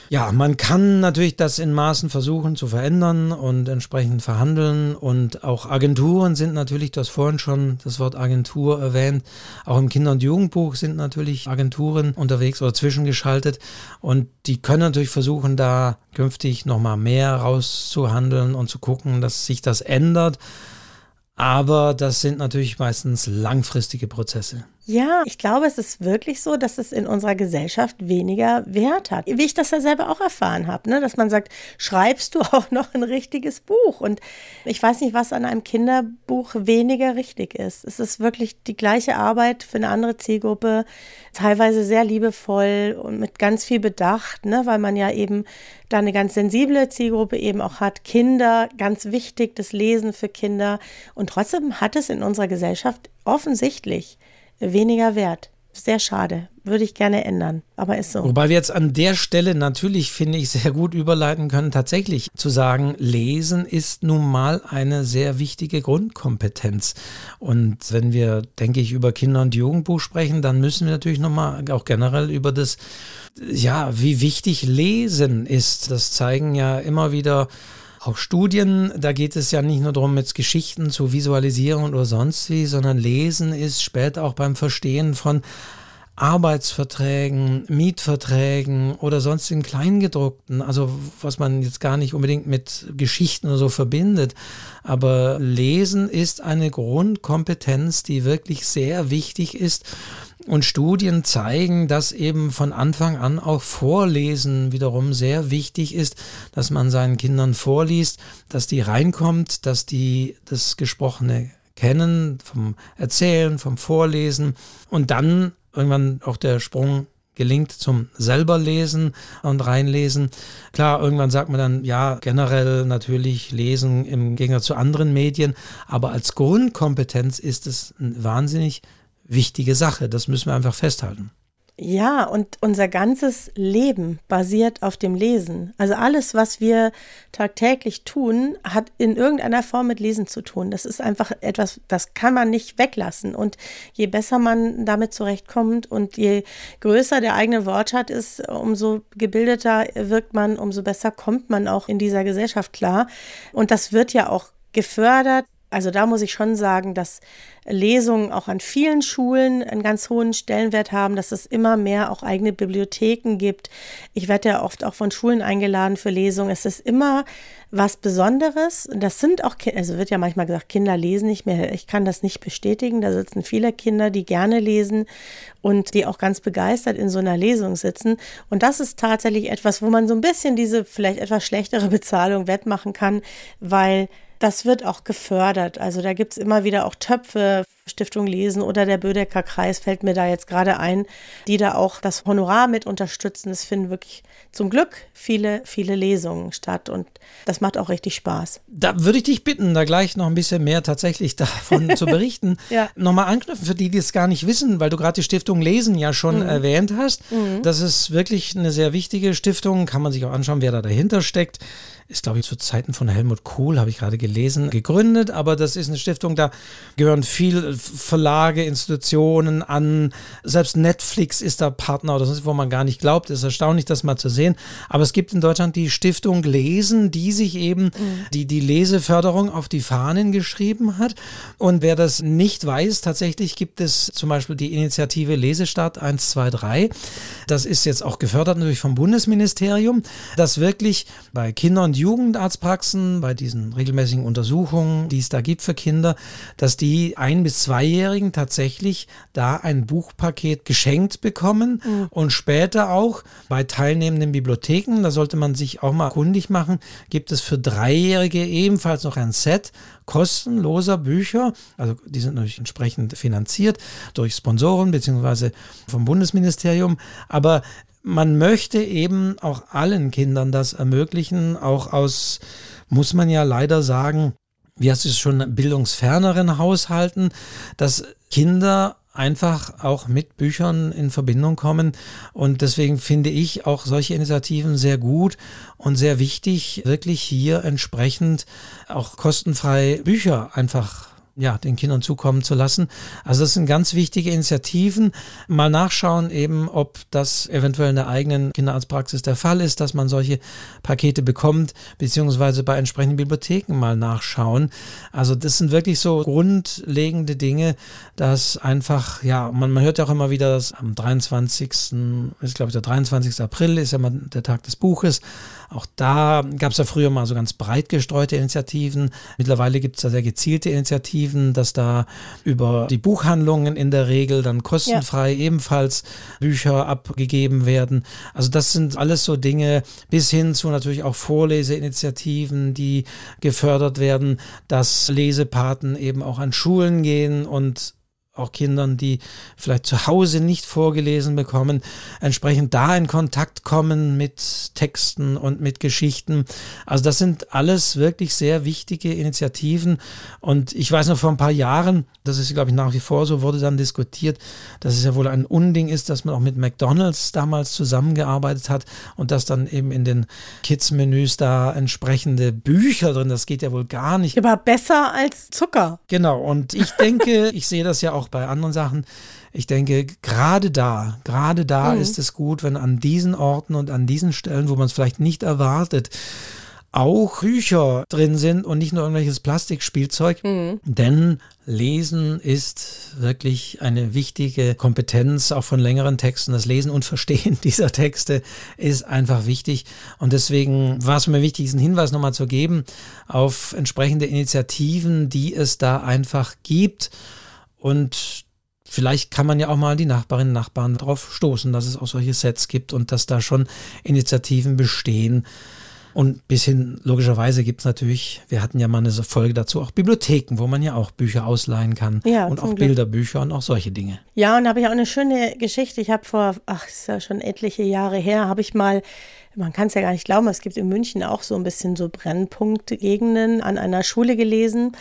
ja, man kann natürlich das in Maßen versuchen zu verändern und entsprechend verhandeln. Und auch Agenturen sind natürlich, du hast vorhin schon das Wort Agentur erwähnt, auch im Kinder- und Jugendbuch sind natürlich Agenturen unterwegs oder zwischengeschaltet. Und die können natürlich versuchen, da künftig nochmal mehr rauszuhandeln und zu gucken, dass sich das ändert. Aber das sind natürlich meistens langfristige Prozesse. Ja, ich glaube, es ist wirklich so, dass es in unserer Gesellschaft weniger Wert hat. Wie ich das ja selber auch erfahren habe, ne? dass man sagt, schreibst du [laughs] auch noch ein richtiges Buch? Und ich weiß nicht, was an einem Kinderbuch weniger richtig ist. Es ist wirklich die gleiche Arbeit für eine andere Zielgruppe, teilweise sehr liebevoll und mit ganz viel Bedacht, ne? weil man ja eben da eine ganz sensible Zielgruppe eben auch hat. Kinder, ganz wichtig, das Lesen für Kinder. Und trotzdem hat es in unserer Gesellschaft offensichtlich weniger wert. Sehr schade. Würde ich gerne ändern, aber ist so. Wobei wir jetzt an der Stelle natürlich, finde ich, sehr gut überleiten können, tatsächlich zu sagen, Lesen ist nun mal eine sehr wichtige Grundkompetenz. Und wenn wir, denke ich, über Kinder- und Jugendbuch sprechen, dann müssen wir natürlich nochmal auch generell über das, ja, wie wichtig Lesen ist. Das zeigen ja immer wieder auch Studien, da geht es ja nicht nur darum, jetzt Geschichten zu visualisieren oder sonst wie, sondern Lesen ist später auch beim Verstehen von Arbeitsverträgen, Mietverträgen oder sonstigen Kleingedruckten, also was man jetzt gar nicht unbedingt mit Geschichten oder so verbindet. Aber Lesen ist eine Grundkompetenz, die wirklich sehr wichtig ist und Studien zeigen, dass eben von Anfang an auch Vorlesen wiederum sehr wichtig ist, dass man seinen Kindern vorliest, dass die reinkommt, dass die das Gesprochene kennen, vom Erzählen, vom Vorlesen und dann irgendwann auch der Sprung gelingt zum selber lesen und reinlesen. Klar, irgendwann sagt man dann, ja, generell natürlich lesen im Gegensatz zu anderen Medien, aber als Grundkompetenz ist es ein wahnsinnig wichtige Sache. Das müssen wir einfach festhalten. Ja, und unser ganzes Leben basiert auf dem Lesen. Also alles, was wir tagtäglich tun, hat in irgendeiner Form mit Lesen zu tun. Das ist einfach etwas, das kann man nicht weglassen. Und je besser man damit zurechtkommt und je größer der eigene Wortschatz ist, umso gebildeter wirkt man, umso besser kommt man auch in dieser Gesellschaft klar. Und das wird ja auch gefördert also da muss ich schon sagen, dass Lesungen auch an vielen Schulen einen ganz hohen Stellenwert haben, dass es immer mehr auch eigene Bibliotheken gibt. Ich werde ja oft auch von Schulen eingeladen für Lesungen. Es ist immer was Besonderes. Das sind auch, also wird ja manchmal gesagt, Kinder lesen nicht mehr. Ich kann das nicht bestätigen. Da sitzen viele Kinder, die gerne lesen und die auch ganz begeistert in so einer Lesung sitzen. Und das ist tatsächlich etwas, wo man so ein bisschen diese vielleicht etwas schlechtere Bezahlung wettmachen kann, weil das wird auch gefördert. Also da gibt es immer wieder auch Töpfe, Stiftung Lesen oder der Bödecker Kreis fällt mir da jetzt gerade ein, die da auch das Honorar mit unterstützen. Es finden wirklich zum Glück viele, viele Lesungen statt und das macht auch richtig Spaß. Da würde ich dich bitten, da gleich noch ein bisschen mehr tatsächlich davon [laughs] zu berichten. ja. Nochmal anknüpfen für die, die es gar nicht wissen, weil du gerade die Stiftung Lesen ja schon mhm. erwähnt hast. Mhm. Das ist wirklich eine sehr wichtige Stiftung, kann man sich auch anschauen, wer da dahinter steckt ist, glaube ich, zu Zeiten von Helmut Kohl, habe ich gerade gelesen, gegründet. Aber das ist eine Stiftung, da gehören viel Verlage, Institutionen an. Selbst Netflix ist da Partner oder sonst, wo man gar nicht glaubt. ist erstaunlich, das mal zu sehen. Aber es gibt in Deutschland die Stiftung Lesen, die sich eben mhm. die, die Leseförderung auf die Fahnen geschrieben hat. Und wer das nicht weiß, tatsächlich gibt es zum Beispiel die Initiative Lesestart 123. Das ist jetzt auch gefördert natürlich vom Bundesministerium, das wirklich bei Kindern und Jugendarztpraxen, bei diesen regelmäßigen Untersuchungen, die es da gibt für Kinder, dass die ein- bis zweijährigen tatsächlich da ein Buchpaket geschenkt bekommen mhm. und später auch bei teilnehmenden Bibliotheken, da sollte man sich auch mal kundig machen, gibt es für Dreijährige ebenfalls noch ein Set kostenloser Bücher, also die sind natürlich entsprechend finanziert durch Sponsoren beziehungsweise vom Bundesministerium, aber man möchte eben auch allen Kindern das ermöglichen, auch aus, muss man ja leider sagen, wie hast du es schon, bildungsferneren Haushalten, dass Kinder einfach auch mit Büchern in Verbindung kommen. Und deswegen finde ich auch solche Initiativen sehr gut und sehr wichtig, wirklich hier entsprechend auch kostenfrei Bücher einfach ja, den Kindern zukommen zu lassen. Also das sind ganz wichtige Initiativen. Mal nachschauen eben, ob das eventuell in der eigenen Kinderarztpraxis der Fall ist, dass man solche Pakete bekommt, beziehungsweise bei entsprechenden Bibliotheken mal nachschauen. Also das sind wirklich so grundlegende Dinge, dass einfach, ja, man, man hört ja auch immer wieder, dass am 23. ist glaube ich der 23. April ist ja mal der Tag des Buches. Auch da gab es ja früher mal so ganz breit gestreute Initiativen. Mittlerweile gibt es da sehr gezielte Initiativen, dass da über die Buchhandlungen in der Regel dann kostenfrei ja. ebenfalls Bücher abgegeben werden. Also das sind alles so Dinge bis hin zu natürlich auch Vorleseinitiativen, die gefördert werden, dass Lesepaten eben auch an Schulen gehen und auch Kindern, die vielleicht zu Hause nicht vorgelesen bekommen, entsprechend da in Kontakt kommen mit Texten und mit Geschichten. Also das sind alles wirklich sehr wichtige Initiativen. Und ich weiß noch vor ein paar Jahren, das ist, glaube ich, nach wie vor so, wurde dann diskutiert, dass es ja wohl ein Unding ist, dass man auch mit McDonald's damals zusammengearbeitet hat und dass dann eben in den Kids-Menüs da entsprechende Bücher drin, das geht ja wohl gar nicht. Aber besser als Zucker. Genau. Und ich denke, ich sehe das ja auch bei anderen Sachen. Ich denke, gerade da, gerade da mhm. ist es gut, wenn an diesen Orten und an diesen Stellen, wo man es vielleicht nicht erwartet, auch Bücher drin sind und nicht nur irgendwelches Plastikspielzeug. Mhm. Denn Lesen ist wirklich eine wichtige Kompetenz, auch von längeren Texten. Das Lesen und Verstehen [laughs] dieser Texte ist einfach wichtig. Und deswegen war es mir wichtig, diesen Hinweis nochmal zu geben auf entsprechende Initiativen, die es da einfach gibt. Und vielleicht kann man ja auch mal die Nachbarinnen und Nachbarn darauf stoßen, dass es auch solche Sets gibt und dass da schon Initiativen bestehen. Und bis hin, logischerweise gibt es natürlich, wir hatten ja mal eine Folge dazu, auch Bibliotheken, wo man ja auch Bücher ausleihen kann. Ja, und auch Glück. Bilderbücher und auch solche Dinge. Ja, und da habe ich auch eine schöne Geschichte. Ich habe vor, ach, ist ja schon etliche Jahre her, habe ich mal man kann es ja gar nicht glauben, es gibt in München auch so ein bisschen so Brennpunktgegenden an einer Schule gelesen.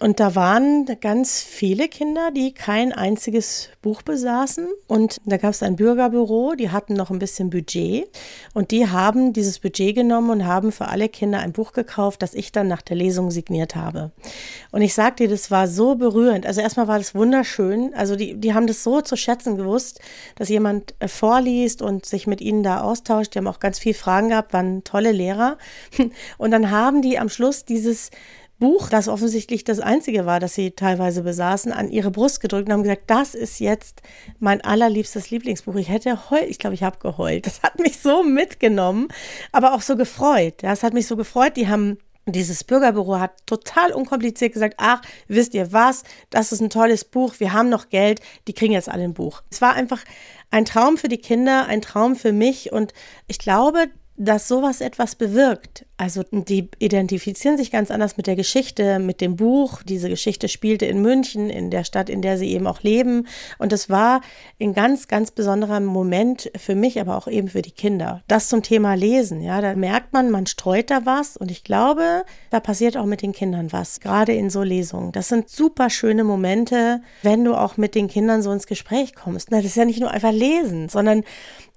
Und da waren ganz viele Kinder, die kein einziges Buch besaßen. Und da gab es ein Bürgerbüro, die hatten noch ein bisschen Budget. Und die haben dieses Budget genommen und haben für alle Kinder ein Buch gekauft, das ich dann nach der Lesung signiert habe. Und ich sag dir, das war so berührend. Also erstmal war das wunderschön. Also die, die haben das so zu schätzen gewusst, dass jemand äh, vorliest und sich mit ihnen da austauscht. Die haben auch ganz viele Fragen gehabt, waren tolle Lehrer. [laughs] Und dann haben die am Schluss dieses Buch, das offensichtlich das einzige war, das sie teilweise besaßen, an ihre Brust gedrückt und haben gesagt, das ist jetzt mein allerliebstes Lieblingsbuch. Ich hätte heult, ich glaube, ich habe geheult. Das hat mich so mitgenommen, aber auch so gefreut. Das hat mich so gefreut. Die haben dieses Bürgerbüro hat total unkompliziert gesagt, ach, wisst ihr was, das ist ein tolles Buch, wir haben noch Geld, die kriegen jetzt alle ein Buch. Es war einfach ein Traum für die Kinder, ein Traum für mich und ich glaube, dass sowas etwas bewirkt. Also die identifizieren sich ganz anders mit der Geschichte, mit dem Buch. Diese Geschichte spielte in München, in der Stadt, in der sie eben auch leben. Und es war ein ganz, ganz besonderer Moment für mich, aber auch eben für die Kinder. Das zum Thema Lesen, ja, da merkt man, man streut da was. Und ich glaube, da passiert auch mit den Kindern was, gerade in so Lesungen. Das sind super schöne Momente, wenn du auch mit den Kindern so ins Gespräch kommst. Na, das ist ja nicht nur einfach lesen, sondern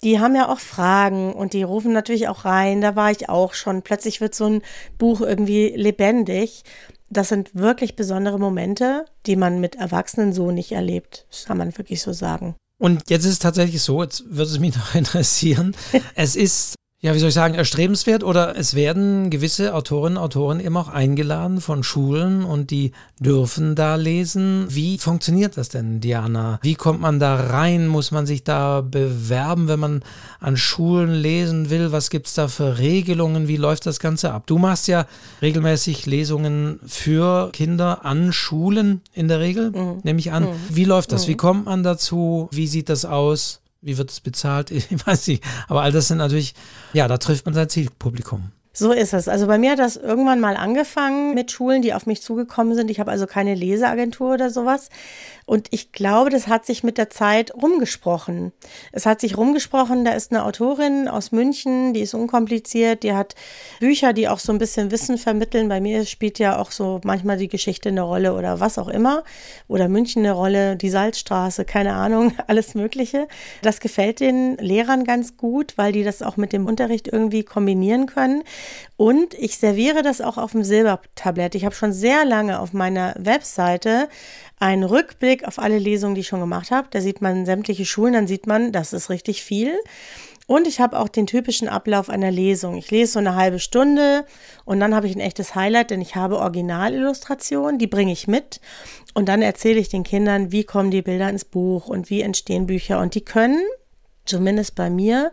die haben ja auch Fragen und die rufen natürlich auch rein. Da war ich auch schon. Plötzlich wird so ein Buch irgendwie lebendig. Das sind wirklich besondere Momente, die man mit Erwachsenen so nicht erlebt. Das kann man wirklich so sagen. Und jetzt ist es tatsächlich so, jetzt würde es mich noch [laughs] interessieren. es ist ja, wie soll ich sagen, erstrebenswert oder es werden gewisse Autorinnen und Autoren eben auch eingeladen von Schulen und die dürfen da lesen. Wie funktioniert das denn, Diana? Wie kommt man da rein? Muss man sich da bewerben, wenn man an Schulen lesen will? Was gibt es da für Regelungen? Wie läuft das Ganze ab? Du machst ja regelmäßig Lesungen für Kinder an Schulen in der Regel, mhm. nehme ich an. Mhm. Wie läuft das? Mhm. Wie kommt man dazu? Wie sieht das aus? Wie wird es bezahlt? [laughs] Ich weiß nicht. Aber all das sind natürlich, ja, da trifft man sein Zielpublikum. So ist es. Also bei mir hat das irgendwann mal angefangen mit Schulen, die auf mich zugekommen sind. Ich habe also keine Leseagentur oder sowas. Und ich glaube, das hat sich mit der Zeit rumgesprochen. Es hat sich rumgesprochen, da ist eine Autorin aus München, die ist unkompliziert, die hat Bücher, die auch so ein bisschen Wissen vermitteln. Bei mir spielt ja auch so manchmal die Geschichte eine Rolle oder was auch immer. Oder München eine Rolle, die Salzstraße, keine Ahnung, [laughs] alles Mögliche. Das gefällt den Lehrern ganz gut, weil die das auch mit dem Unterricht irgendwie kombinieren können. Und ich serviere das auch auf dem Silbertablett. Ich habe schon sehr lange auf meiner Webseite einen Rückblick auf alle Lesungen, die ich schon gemacht habe. Da sieht man sämtliche Schulen, dann sieht man, das ist richtig viel. Und ich habe auch den typischen Ablauf einer Lesung. Ich lese so eine halbe Stunde und dann habe ich ein echtes Highlight, denn ich habe Originalillustrationen, die bringe ich mit. Und dann erzähle ich den Kindern, wie kommen die Bilder ins Buch und wie entstehen Bücher. Und die können, zumindest bei mir,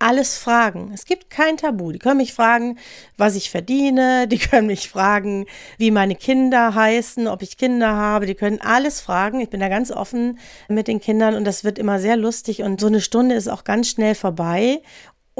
alles fragen. Es gibt kein Tabu. Die können mich fragen, was ich verdiene. [laughs] Die können mich fragen, wie meine Kinder heißen, ob ich Kinder habe. Die können alles fragen. Ich bin da ganz offen mit den Kindern und das wird immer sehr lustig. Und so eine Stunde ist auch ganz schnell vorbei.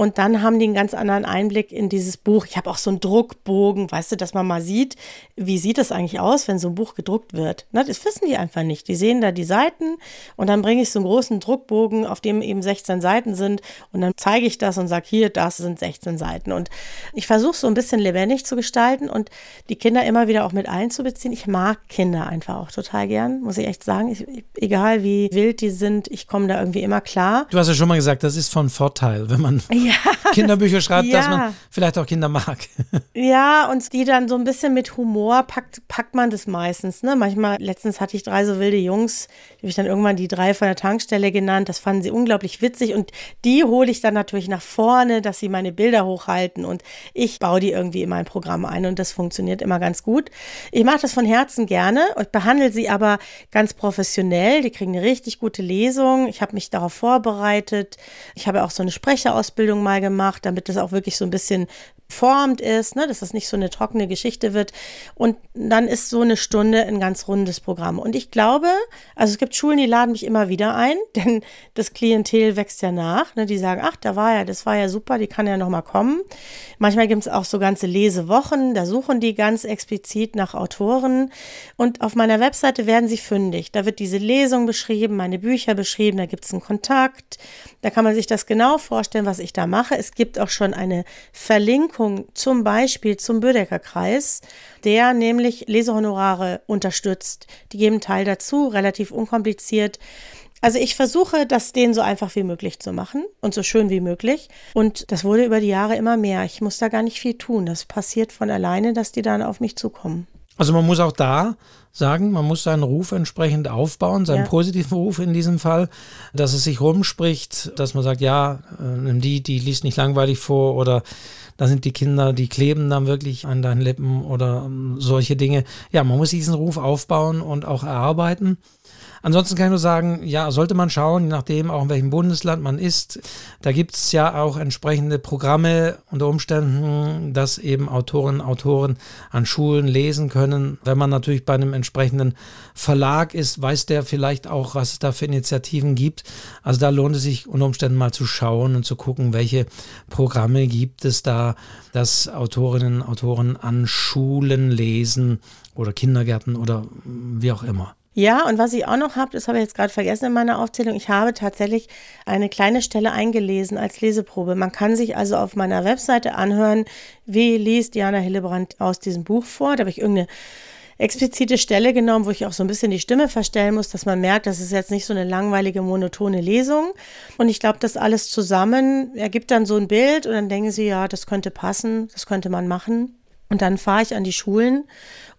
Und dann haben die einen ganz anderen Einblick in dieses Buch. Ich habe auch so einen Druckbogen, weißt du, dass man mal sieht, wie sieht es eigentlich aus, wenn so ein Buch gedruckt wird. Na, das wissen die einfach nicht. Die sehen da die Seiten und dann bringe ich so einen großen Druckbogen, auf dem eben 16 Seiten sind und dann zeige ich das und sage, hier, das sind 16 Seiten. Und ich versuche so ein bisschen lebendig zu gestalten und die Kinder immer wieder auch mit einzubeziehen. Ich mag Kinder einfach auch total gern, muss ich echt sagen. Ich, egal wie wild die sind, ich komme da irgendwie immer klar. Du hast ja schon mal gesagt, das ist von Vorteil, wenn man ja ja, [laughs] Kinderbücher schreibt, ja. dass man vielleicht auch Kinder mag. [laughs] Ja, und die dann so ein bisschen mit Humor packt, packt man das meistens. Ne? Manchmal, letztens hatte ich drei so wilde Jungs, die habe ich dann irgendwann die drei von der Tankstelle genannt. Das fanden sie unglaublich witzig und die hole ich dann natürlich nach vorne, dass sie meine Bilder hochhalten und ich baue die irgendwie in mein Programm ein und das funktioniert immer ganz gut. Ich mache das von Herzen gerne und behandle sie aber ganz professionell. Die kriegen eine richtig gute Lesung. Ich habe mich darauf vorbereitet. Ich habe auch so eine Sprecherausbildung Ausbildung mal gemacht, damit das auch wirklich so ein bisschen formt ist, ne, dass das nicht so eine trockene Geschichte wird. Und dann ist so eine Stunde ein ganz rundes Programm. Und ich glaube, also es gibt Schulen, die laden mich immer wieder ein, [laughs] denn das Klientel wächst ja nach. Ne, die sagen, ach, da war ja, das war ja super, die kann ja noch mal kommen. Manchmal gibt es auch so ganze Lesewochen, da suchen die ganz explizit nach Autoren. Und auf meiner Webseite werden sie fündig. Da wird diese Lesung beschrieben, meine Bücher beschrieben, da gibt es einen Kontakt. Da kann man sich das genau vorstellen, was ich da mache. Es gibt auch schon eine Verlinkung Wirkung zum Beispiel zum Bödecker Kreis, der nämlich Lesehonorare unterstützt. Die geben Teil dazu, relativ unkompliziert. Also ich versuche, das denen so einfach wie möglich zu machen und so schön wie möglich. Und das wurde über die Jahre immer mehr. Ich muss da gar nicht viel tun. Das passiert von alleine, dass die dann auf mich zukommen. Also man muss auch da sagen, man muss seinen Ruf entsprechend aufbauen, seinen ja. positiven Ruf in diesem Fall, dass es sich rumspricht, dass man sagt, ja, äh, die, die liest nicht langweilig vor oder da sind die Kinder, die kleben dann wirklich an deinen Lippen oder ähm, solche Dinge. Ja, man muss diesen Ruf aufbauen und auch erarbeiten. Ansonsten kann ich nur sagen, ja, sollte man schauen, je nachdem auch in welchem Bundesland man ist. Da gibt es ja auch entsprechende Programme unter Umständen, dass eben Autorinnen und Autoren an Schulen lesen können. Wenn man natürlich bei einem entsprechenden Verlag ist, weiß der vielleicht auch, was es da für Initiativen gibt. Also da lohnt es sich unter Umständen mal zu schauen und zu gucken, welche Programme gibt es da, dass Autorinnen und Autoren an Schulen lesen oder Kindergärten oder wie auch immer. Ja, und was ich auch noch habe, das habe ich jetzt gerade vergessen in meiner Aufzählung, ich habe tatsächlich eine kleine Stelle eingelesen als Leseprobe. Man kann sich also auf meiner Webseite anhören, wie liest Diana Hillebrand aus diesem Buch vor. Da habe ich irgendeine explizite Stelle genommen, wo ich auch so ein bisschen die Stimme verstellen muss, dass man merkt, das ist jetzt nicht so eine langweilige, monotone Lesung. Und ich glaube, das alles zusammen ergibt dann so ein Bild und dann denken sie, ja, das könnte passen, das könnte man machen. Und dann fahre ich an die Schulen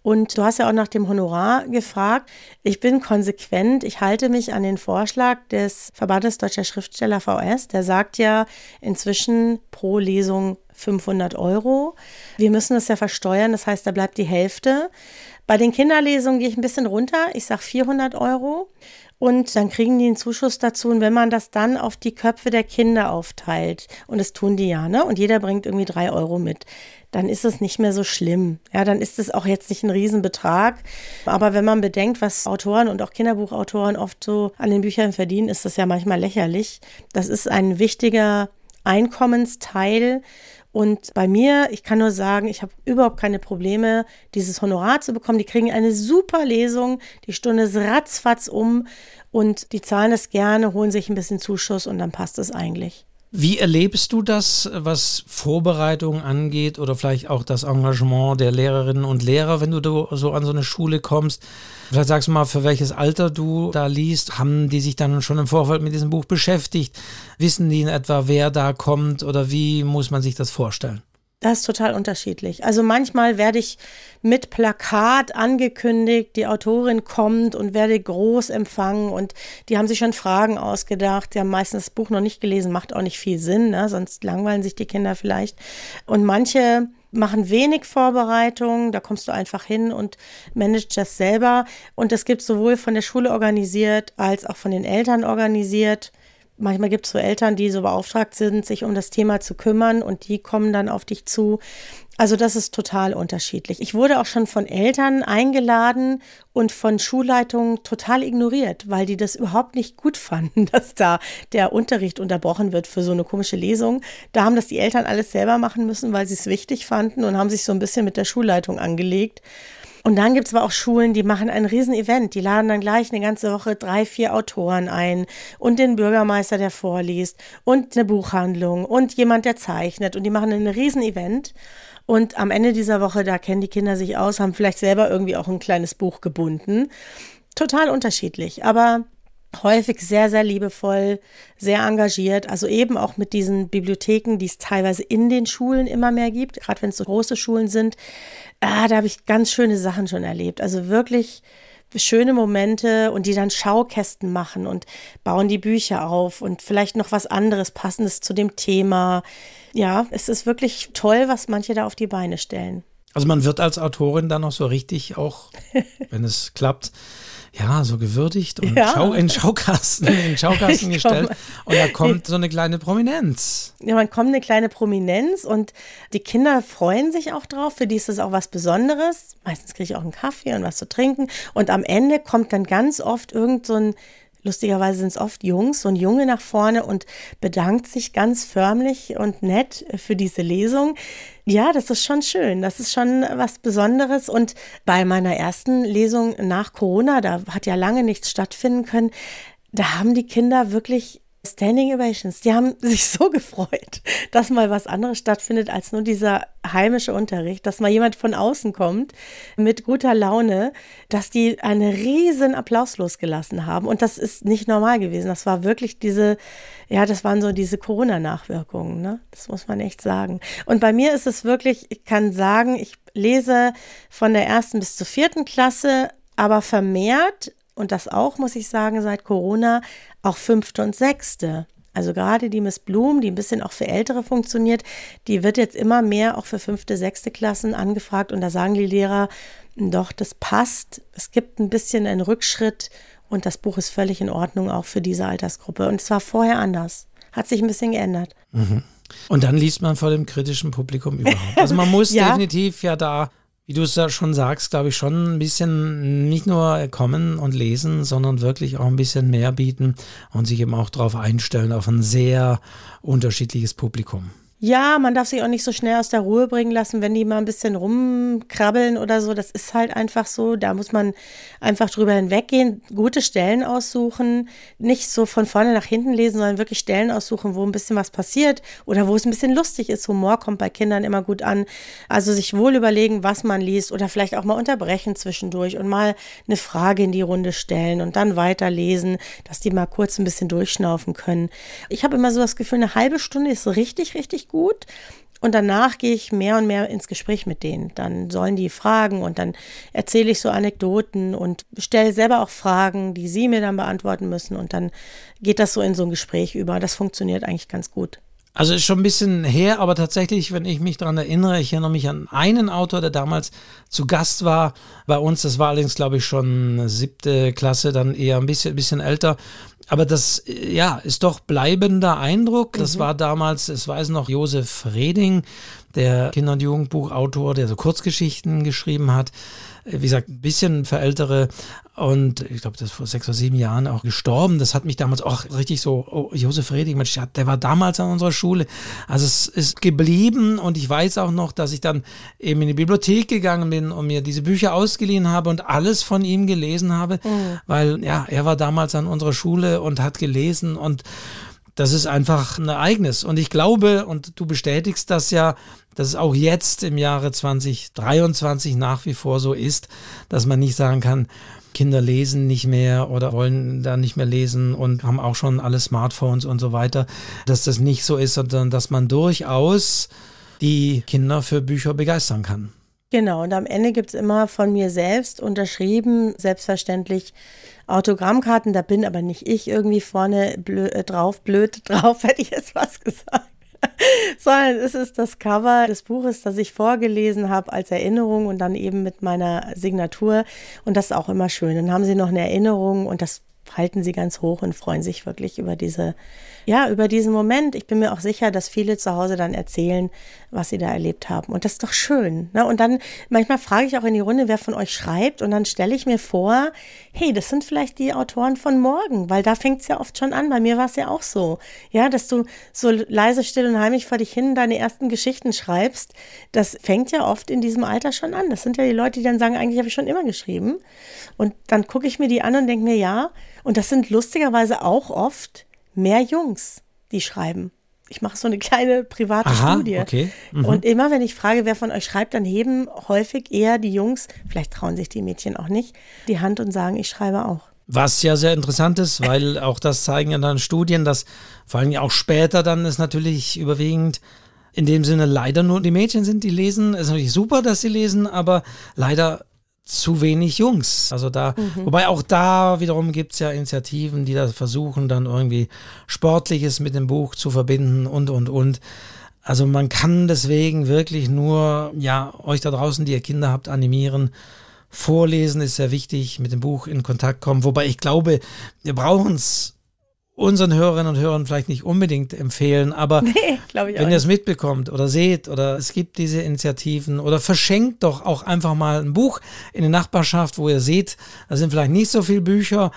und du hast ja auch nach dem Honorar gefragt. Ich bin konsequent. Ich halte mich an den Vorschlag des Verbandes Deutscher Schriftsteller VS. Der sagt ja inzwischen pro Lesung 500 Euro. Wir müssen das ja versteuern. Das heißt, da bleibt die Hälfte. Bei den Kinderlesungen gehe ich ein bisschen runter. Ich sage 400 Euro. Und dann kriegen die einen Zuschuss dazu. Und wenn man das dann auf die Köpfe der Kinder aufteilt, und das tun die ja, ne? Und jeder bringt irgendwie drei Euro mit, dann ist es nicht mehr so schlimm. Ja, dann ist es auch jetzt nicht ein Riesenbetrag. Aber wenn man bedenkt, was Autoren und auch Kinderbuchautoren oft so an den Büchern verdienen, ist das ja manchmal lächerlich. Das ist ein wichtiger Einkommensteil Und bei mir, ich kann nur sagen, ich habe überhaupt keine Probleme, dieses Honorar zu bekommen. Die kriegen eine super Lesung, die Stunde ist ratzfatz um und die zahlen es gerne, holen sich ein bisschen Zuschuss und dann passt es eigentlich. Wie erlebst du das, was Vorbereitung angeht oder vielleicht auch das Engagement der Lehrerinnen und Lehrer, wenn du so an so eine Schule kommst? Vielleicht sagst du mal, für welches Alter du da liest. Haben die sich dann schon im Vorfeld mit diesem Buch beschäftigt? Wissen die in etwa, wer da kommt oder wie muss man sich das vorstellen? Das ist total unterschiedlich. Also manchmal werde ich mit Plakat angekündigt, die Autorin kommt und werde groß empfangen und die haben sich schon Fragen ausgedacht. Die haben meistens das Buch noch nicht gelesen, macht auch nicht viel Sinn, ne? sonst langweilen sich die Kinder vielleicht. Und manche machen wenig Vorbereitung, da kommst du einfach hin und managst das selber. Und es gibt sowohl von der Schule organisiert als auch von den Eltern organisiert Manchmal gibt es so Eltern, die so beauftragt sind, sich um das Thema zu kümmern und die kommen dann auf dich zu. Also das ist total unterschiedlich. Ich wurde auch schon von Eltern eingeladen und von Schulleitungen total ignoriert, weil die das überhaupt nicht gut [laughs] fanden, dass da der Unterricht unterbrochen wird für so eine komische Lesung. Da haben das die Eltern alles selber machen müssen, weil sie es wichtig fanden und haben sich so ein bisschen mit der Schulleitung angelegt. Und dann gibt es aber auch Schulen, die machen ein Riesenevent. Die laden dann gleich eine ganze Woche drei, vier Autoren ein und den Bürgermeister, der vorliest und eine Buchhandlung und jemand, der zeichnet. Und die machen ein Riesenevent. Und am Ende dieser Woche, da kennen die Kinder sich aus, haben vielleicht selber irgendwie auch ein kleines Buch gebunden. Total unterschiedlich. Aber häufig sehr, sehr liebevoll, sehr engagiert. Also eben auch mit diesen Bibliotheken, die es teilweise in den Schulen immer mehr gibt, gerade wenn es so große Schulen sind. Ah, da habe ich ganz schöne Sachen schon erlebt. Also wirklich schöne Momente und die dann Schaukästen machen und bauen die Bücher auf und vielleicht noch was anderes passendes zu dem Thema. Ja, es ist wirklich toll, was manche da auf die Beine stellen. Also man wird als Autorin dann noch so richtig auch, [laughs] wenn es klappt, ja, so gewürdigt und ja. Schau, in Schaukasten, in Schaukasten [laughs] gestellt. Und da kommt so eine kleine Prominenz. Ja, man kommt eine kleine Prominenz und die Kinder freuen sich auch drauf. Für die ist das auch was Besonderes. Meistens kriege ich auch einen Kaffee und was zu trinken. Und am Ende kommt dann ganz oft irgend so ein Lustigerweise sind es oft Jungs, so ein Junge nach vorne und bedankt sich ganz förmlich und nett für diese Lesung. Ja, das ist schon schön. Das ist schon was Besonderes. Und bei meiner ersten Lesung nach Corona, da hat ja lange nichts stattfinden können, da haben die Kinder wirklich Standing Ovations, die haben [laughs] sich so gefreut, dass mal was anderes stattfindet als nur dieser heimische Unterricht, dass mal jemand von außen kommt mit guter Laune, dass die einen riesen Applaus losgelassen haben. Und das ist nicht normal gewesen. Das war wirklich diese, ja, das waren so diese Corona-Nachwirkungen, ne? Das muss man echt sagen. Und bei mir ist es wirklich, ich kann sagen, ich lese von der ersten bis zur vierten Klasse, aber vermehrt und das auch, muss ich sagen, seit Corona auch fünfte und sechste. Also gerade die Miss Bloom, die ein bisschen auch für Ältere funktioniert, die wird jetzt immer mehr auch für fünfte, sechste Klassen angefragt und da sagen die Lehrer, doch, das passt. Es gibt ein bisschen einen Rückschritt und das Buch ist völlig in Ordnung auch für diese Altersgruppe. Und es war vorher anders. Hat sich ein bisschen geändert. Mhm. Und dann liest man vor dem kritischen Publikum überhaupt. Also man [laughs] muss ja. definitiv ja da wie du es ja schon sagst, glaube ich, schon ein bisschen nicht nur kommen und lesen, sondern wirklich auch ein bisschen mehr bieten und sich eben auch darauf einstellen, auf ein sehr unterschiedliches Publikum. Ja, man darf sich auch nicht so schnell aus der Ruhe bringen lassen, wenn die mal ein bisschen rumkrabbeln oder so. Das ist halt einfach so. Da muss man einfach drüber hinweggehen, gute Stellen aussuchen, nicht so von vorne nach hinten lesen, sondern wirklich Stellen aussuchen, wo ein bisschen was passiert oder wo es ein bisschen lustig ist. Humor kommt bei Kindern immer gut an. Also sich wohl überlegen, was man liest oder vielleicht auch mal unterbrechen zwischendurch und mal eine Frage in die Runde stellen und dann weiterlesen, dass die mal kurz ein bisschen durchschnaufen können. Ich habe immer so das Gefühl, eine halbe Stunde ist richtig, richtig gut. Und danach gehe ich mehr und mehr ins Gespräch mit denen. Dann sollen die fragen und dann erzähle ich so Anekdoten und stelle selber auch Fragen, die sie mir dann beantworten müssen. Und dann geht das so in so ein Gespräch über. Das funktioniert eigentlich ganz gut. Also ist schon ein bisschen her, aber tatsächlich, wenn ich mich daran erinnere, ich erinnere mich an einen Autor, der damals zu Gast war bei uns. Das war allerdings, glaube ich, schon siebte Klasse, dann eher ein bisschen, bisschen älter. Aber das, ja, ist doch bleibender Eindruck. Das mhm. war damals, es weiß noch, Josef Reding, der Kinder- und Jugendbuchautor, der so Kurzgeschichten geschrieben hat. Wie gesagt, ein bisschen für Ältere und ich glaube, das ist vor sechs oder sieben Jahren auch gestorben. Das hat mich damals auch richtig so, oh, Josef Redig, Mensch, der war damals an unserer Schule. Also es ist geblieben und ich weiß auch noch, dass ich dann eben in die Bibliothek gegangen bin und mir diese Bücher ausgeliehen habe und alles von ihm gelesen habe, mhm. weil ja, er war damals an unserer Schule und hat gelesen und das ist einfach ein Ereignis. Und ich glaube, und du bestätigst das ja, dass es auch jetzt im Jahre 2023 nach wie vor so ist, dass man nicht sagen kann, Kinder lesen nicht mehr oder wollen da nicht mehr lesen und haben auch schon alle Smartphones und so weiter, dass das nicht so ist, sondern dass man durchaus die Kinder für Bücher begeistern kann. Genau, und am Ende gibt es immer von mir selbst unterschrieben, selbstverständlich Autogrammkarten, da bin aber nicht ich irgendwie vorne blö äh, drauf, blöd [laughs] drauf, hätte ich jetzt was gesagt. [laughs] sondern es ist das Cover des Buches, das ich vorgelesen habe als Erinnerung und dann eben mit meiner Signatur. Und das ist auch immer schön. Dann haben sie noch eine Erinnerung und das halten sie ganz hoch und freuen sich wirklich über diese ja, über diesen Moment. Ich bin mir auch sicher, dass viele zu Hause dann erzählen, was sie da erlebt haben. Und das ist doch schön. Ne? Und dann, manchmal frage ich auch in die Runde, wer von euch schreibt. Und dann stelle ich mir vor, hey, das sind vielleicht die Autoren von morgen, weil da fängt es ja oft schon an. Bei mir war es ja auch so. Ja, dass du so leise, still und heimlich vor dich hin deine ersten Geschichten schreibst. Das fängt ja oft in diesem Alter schon an. Das sind ja die Leute, die dann sagen, eigentlich habe ich schon immer geschrieben. Und dann gucke ich mir die an und denke mir, ja. Und das sind lustigerweise auch oft mehr Jungs, die schreiben. Ich mache so eine kleine private Aha, Studie. Okay. Mhm. Und immer, wenn ich frage, wer von euch schreibt, dann heben häufig eher die Jungs, vielleicht trauen sich die Mädchen auch nicht, die Hand und sagen, ich schreibe auch. Was ja sehr interessant ist, weil auch das zeigen ja dann Studien, dass vor allem auch später dann ist natürlich überwiegend in dem Sinne leider nur die Mädchen sind, die lesen. Es ist natürlich super, dass sie lesen, aber leider zu wenig Jungs. Also da, mhm. wobei auch da wiederum gibt es ja Initiativen, die da versuchen, dann irgendwie Sportliches mit dem Buch zu verbinden und, und, und. Also man kann deswegen wirklich nur, ja, euch da draußen, die ihr Kinder habt, animieren. Vorlesen ist sehr wichtig, mit dem Buch in Kontakt kommen. Wobei ich glaube, wir brauchen es unseren Hörerinnen und Hörern vielleicht nicht unbedingt empfehlen, aber [laughs] nee, wenn ihr es mitbekommt oder seht oder es gibt diese Initiativen oder verschenkt doch auch einfach mal ein Buch in der Nachbarschaft, wo ihr seht, da sind vielleicht nicht so viele Bücher.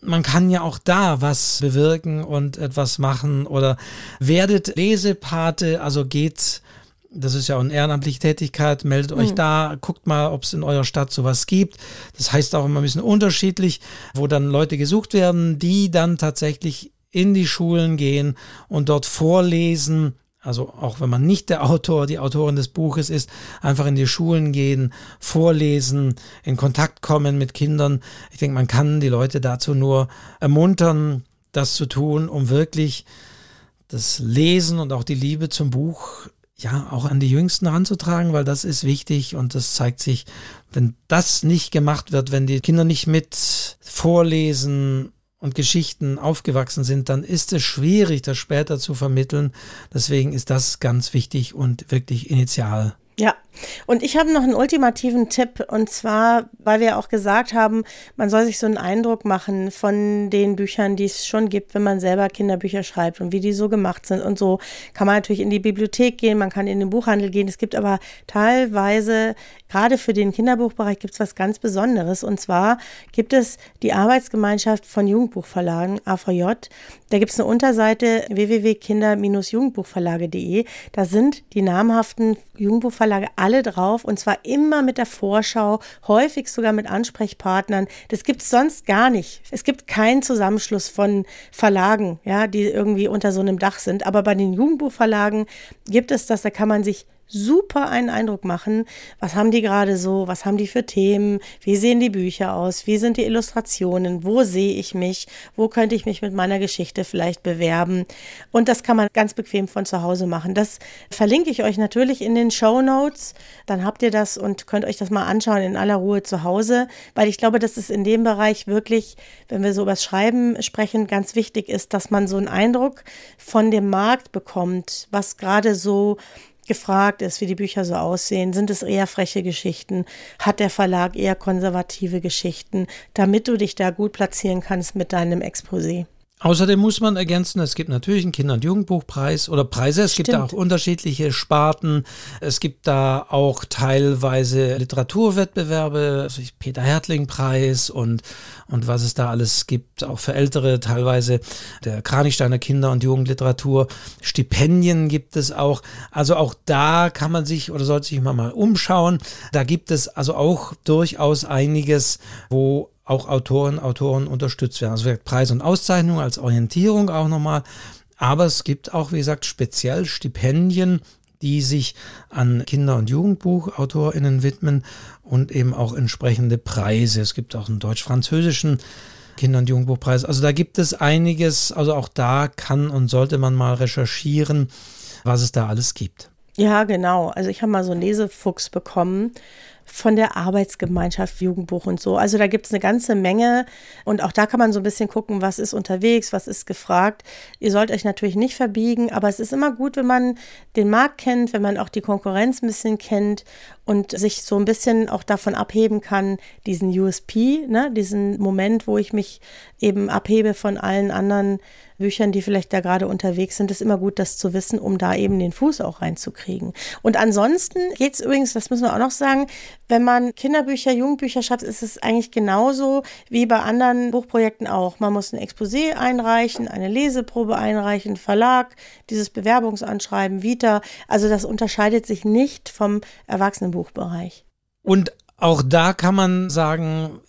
Man kann ja auch da was bewirken und etwas machen oder werdet Lesepate, also geht das ist ja eine ehrenamtliche Tätigkeit, meldet mhm. euch da, guckt mal, ob es in eurer Stadt sowas gibt. Das heißt auch immer ein bisschen unterschiedlich, wo dann Leute gesucht werden, die dann tatsächlich in die Schulen gehen und dort vorlesen. Also auch wenn man nicht der Autor, die Autorin des Buches ist, einfach in die Schulen gehen, vorlesen, in Kontakt kommen mit Kindern. Ich denke, man kann die Leute dazu nur ermuntern, das zu tun, um wirklich das Lesen und auch die Liebe zum Buch ja, auch an die Jüngsten ranzutragen, weil das ist wichtig und das zeigt sich, wenn das nicht gemacht wird, wenn die Kinder nicht mit Vorlesen und Geschichten aufgewachsen sind, dann ist es schwierig, das später zu vermitteln. Deswegen ist das ganz wichtig und wirklich initial. Und ich habe noch einen ultimativen Tipp und zwar, weil wir auch gesagt haben, man soll sich so einen Eindruck machen von den Büchern, die es schon gibt, wenn man selber Kinderbücher schreibt und wie die so gemacht sind und so kann man natürlich in die Bibliothek gehen, man kann in den Buchhandel gehen. Es gibt aber teilweise gerade für den Kinderbuchbereich gibt es was ganz Besonderes und zwar gibt es die Arbeitsgemeinschaft von Jugendbuchverlagen AVJ. Da gibt es eine Unterseite www.kinder-jugendbuchverlage.de. Da sind die namhaften Jugendbuchverlage alle drauf und zwar immer mit der Vorschau, häufig sogar mit Ansprechpartnern. Das gibt es sonst gar nicht. Es gibt keinen Zusammenschluss von Verlagen, ja, die irgendwie unter so einem Dach sind. Aber bei den Jugendbuchverlagen gibt es das, da kann man sich super einen Eindruck machen. Was haben die gerade so? Was haben die für Themen? Wie sehen die Bücher aus? Wie sind die Illustrationen? Wo sehe ich mich? Wo könnte ich mich mit meiner Geschichte vielleicht bewerben? Und das kann man ganz bequem von zu Hause machen. Das verlinke ich euch natürlich in den Show Notes. Dann habt ihr das und könnt euch das mal anschauen in aller Ruhe zu Hause, weil ich glaube, dass es in dem Bereich wirklich, wenn wir so über das Schreiben sprechen, ganz wichtig ist, dass man so einen Eindruck von dem Markt bekommt, was gerade so gefragt ist, wie die Bücher so aussehen. Sind es eher freche Geschichten? Hat der Verlag eher konservative Geschichten, damit du dich da gut platzieren kannst mit deinem Exposé? Außerdem muss man ergänzen, es gibt natürlich einen Kinder- und Jugendbuchpreis oder Preise. Es Stimmt. gibt da auch unterschiedliche Sparten. Es gibt da auch teilweise Literaturwettbewerbe, also Peter Hertling-Preis und, und was es da alles gibt, auch für Ältere teilweise der Kranichsteiner Kinder- und Jugendliteratur. Stipendien gibt es auch. Also auch da kann man sich oder sollte sich mal, mal umschauen. Da gibt es also auch durchaus einiges, wo auch Autoren, Autoren unterstützt werden. Also Preis und Auszeichnung als Orientierung auch nochmal. Aber es gibt auch, wie gesagt, speziell Stipendien, die sich an Kinder- und Jugendbuchautorinnen widmen und eben auch entsprechende Preise. Es gibt auch einen deutsch-französischen Kinder- und Jugendbuchpreis. Also da gibt es einiges. Also auch da kann und sollte man mal recherchieren, was es da alles gibt. Ja, genau. Also ich habe mal so einen Lesefuchs bekommen von der Arbeitsgemeinschaft Jugendbuch und so. Also da gibt es eine ganze Menge und auch da kann man so ein bisschen gucken, was ist unterwegs, was ist gefragt. Ihr sollt euch natürlich nicht verbiegen, aber es ist immer gut, wenn man den Markt kennt, wenn man auch die Konkurrenz ein bisschen kennt und sich so ein bisschen auch davon abheben kann, diesen USP, ne, diesen Moment, wo ich mich eben abhebe von allen anderen Büchern, die vielleicht da gerade unterwegs sind, ist immer gut, das zu wissen, um da eben den Fuß auch reinzukriegen. Und ansonsten geht es übrigens, das müssen wir auch noch sagen, wenn man Kinderbücher, Jugendbücher schreibt, ist es eigentlich genauso wie bei anderen Buchprojekten auch. Man muss ein Exposé einreichen, eine Leseprobe einreichen, Verlag, dieses Bewerbungsanschreiben, Vita. Also das unterscheidet sich nicht vom Erwachsenenbuchbereich. Und auch da kann man sagen,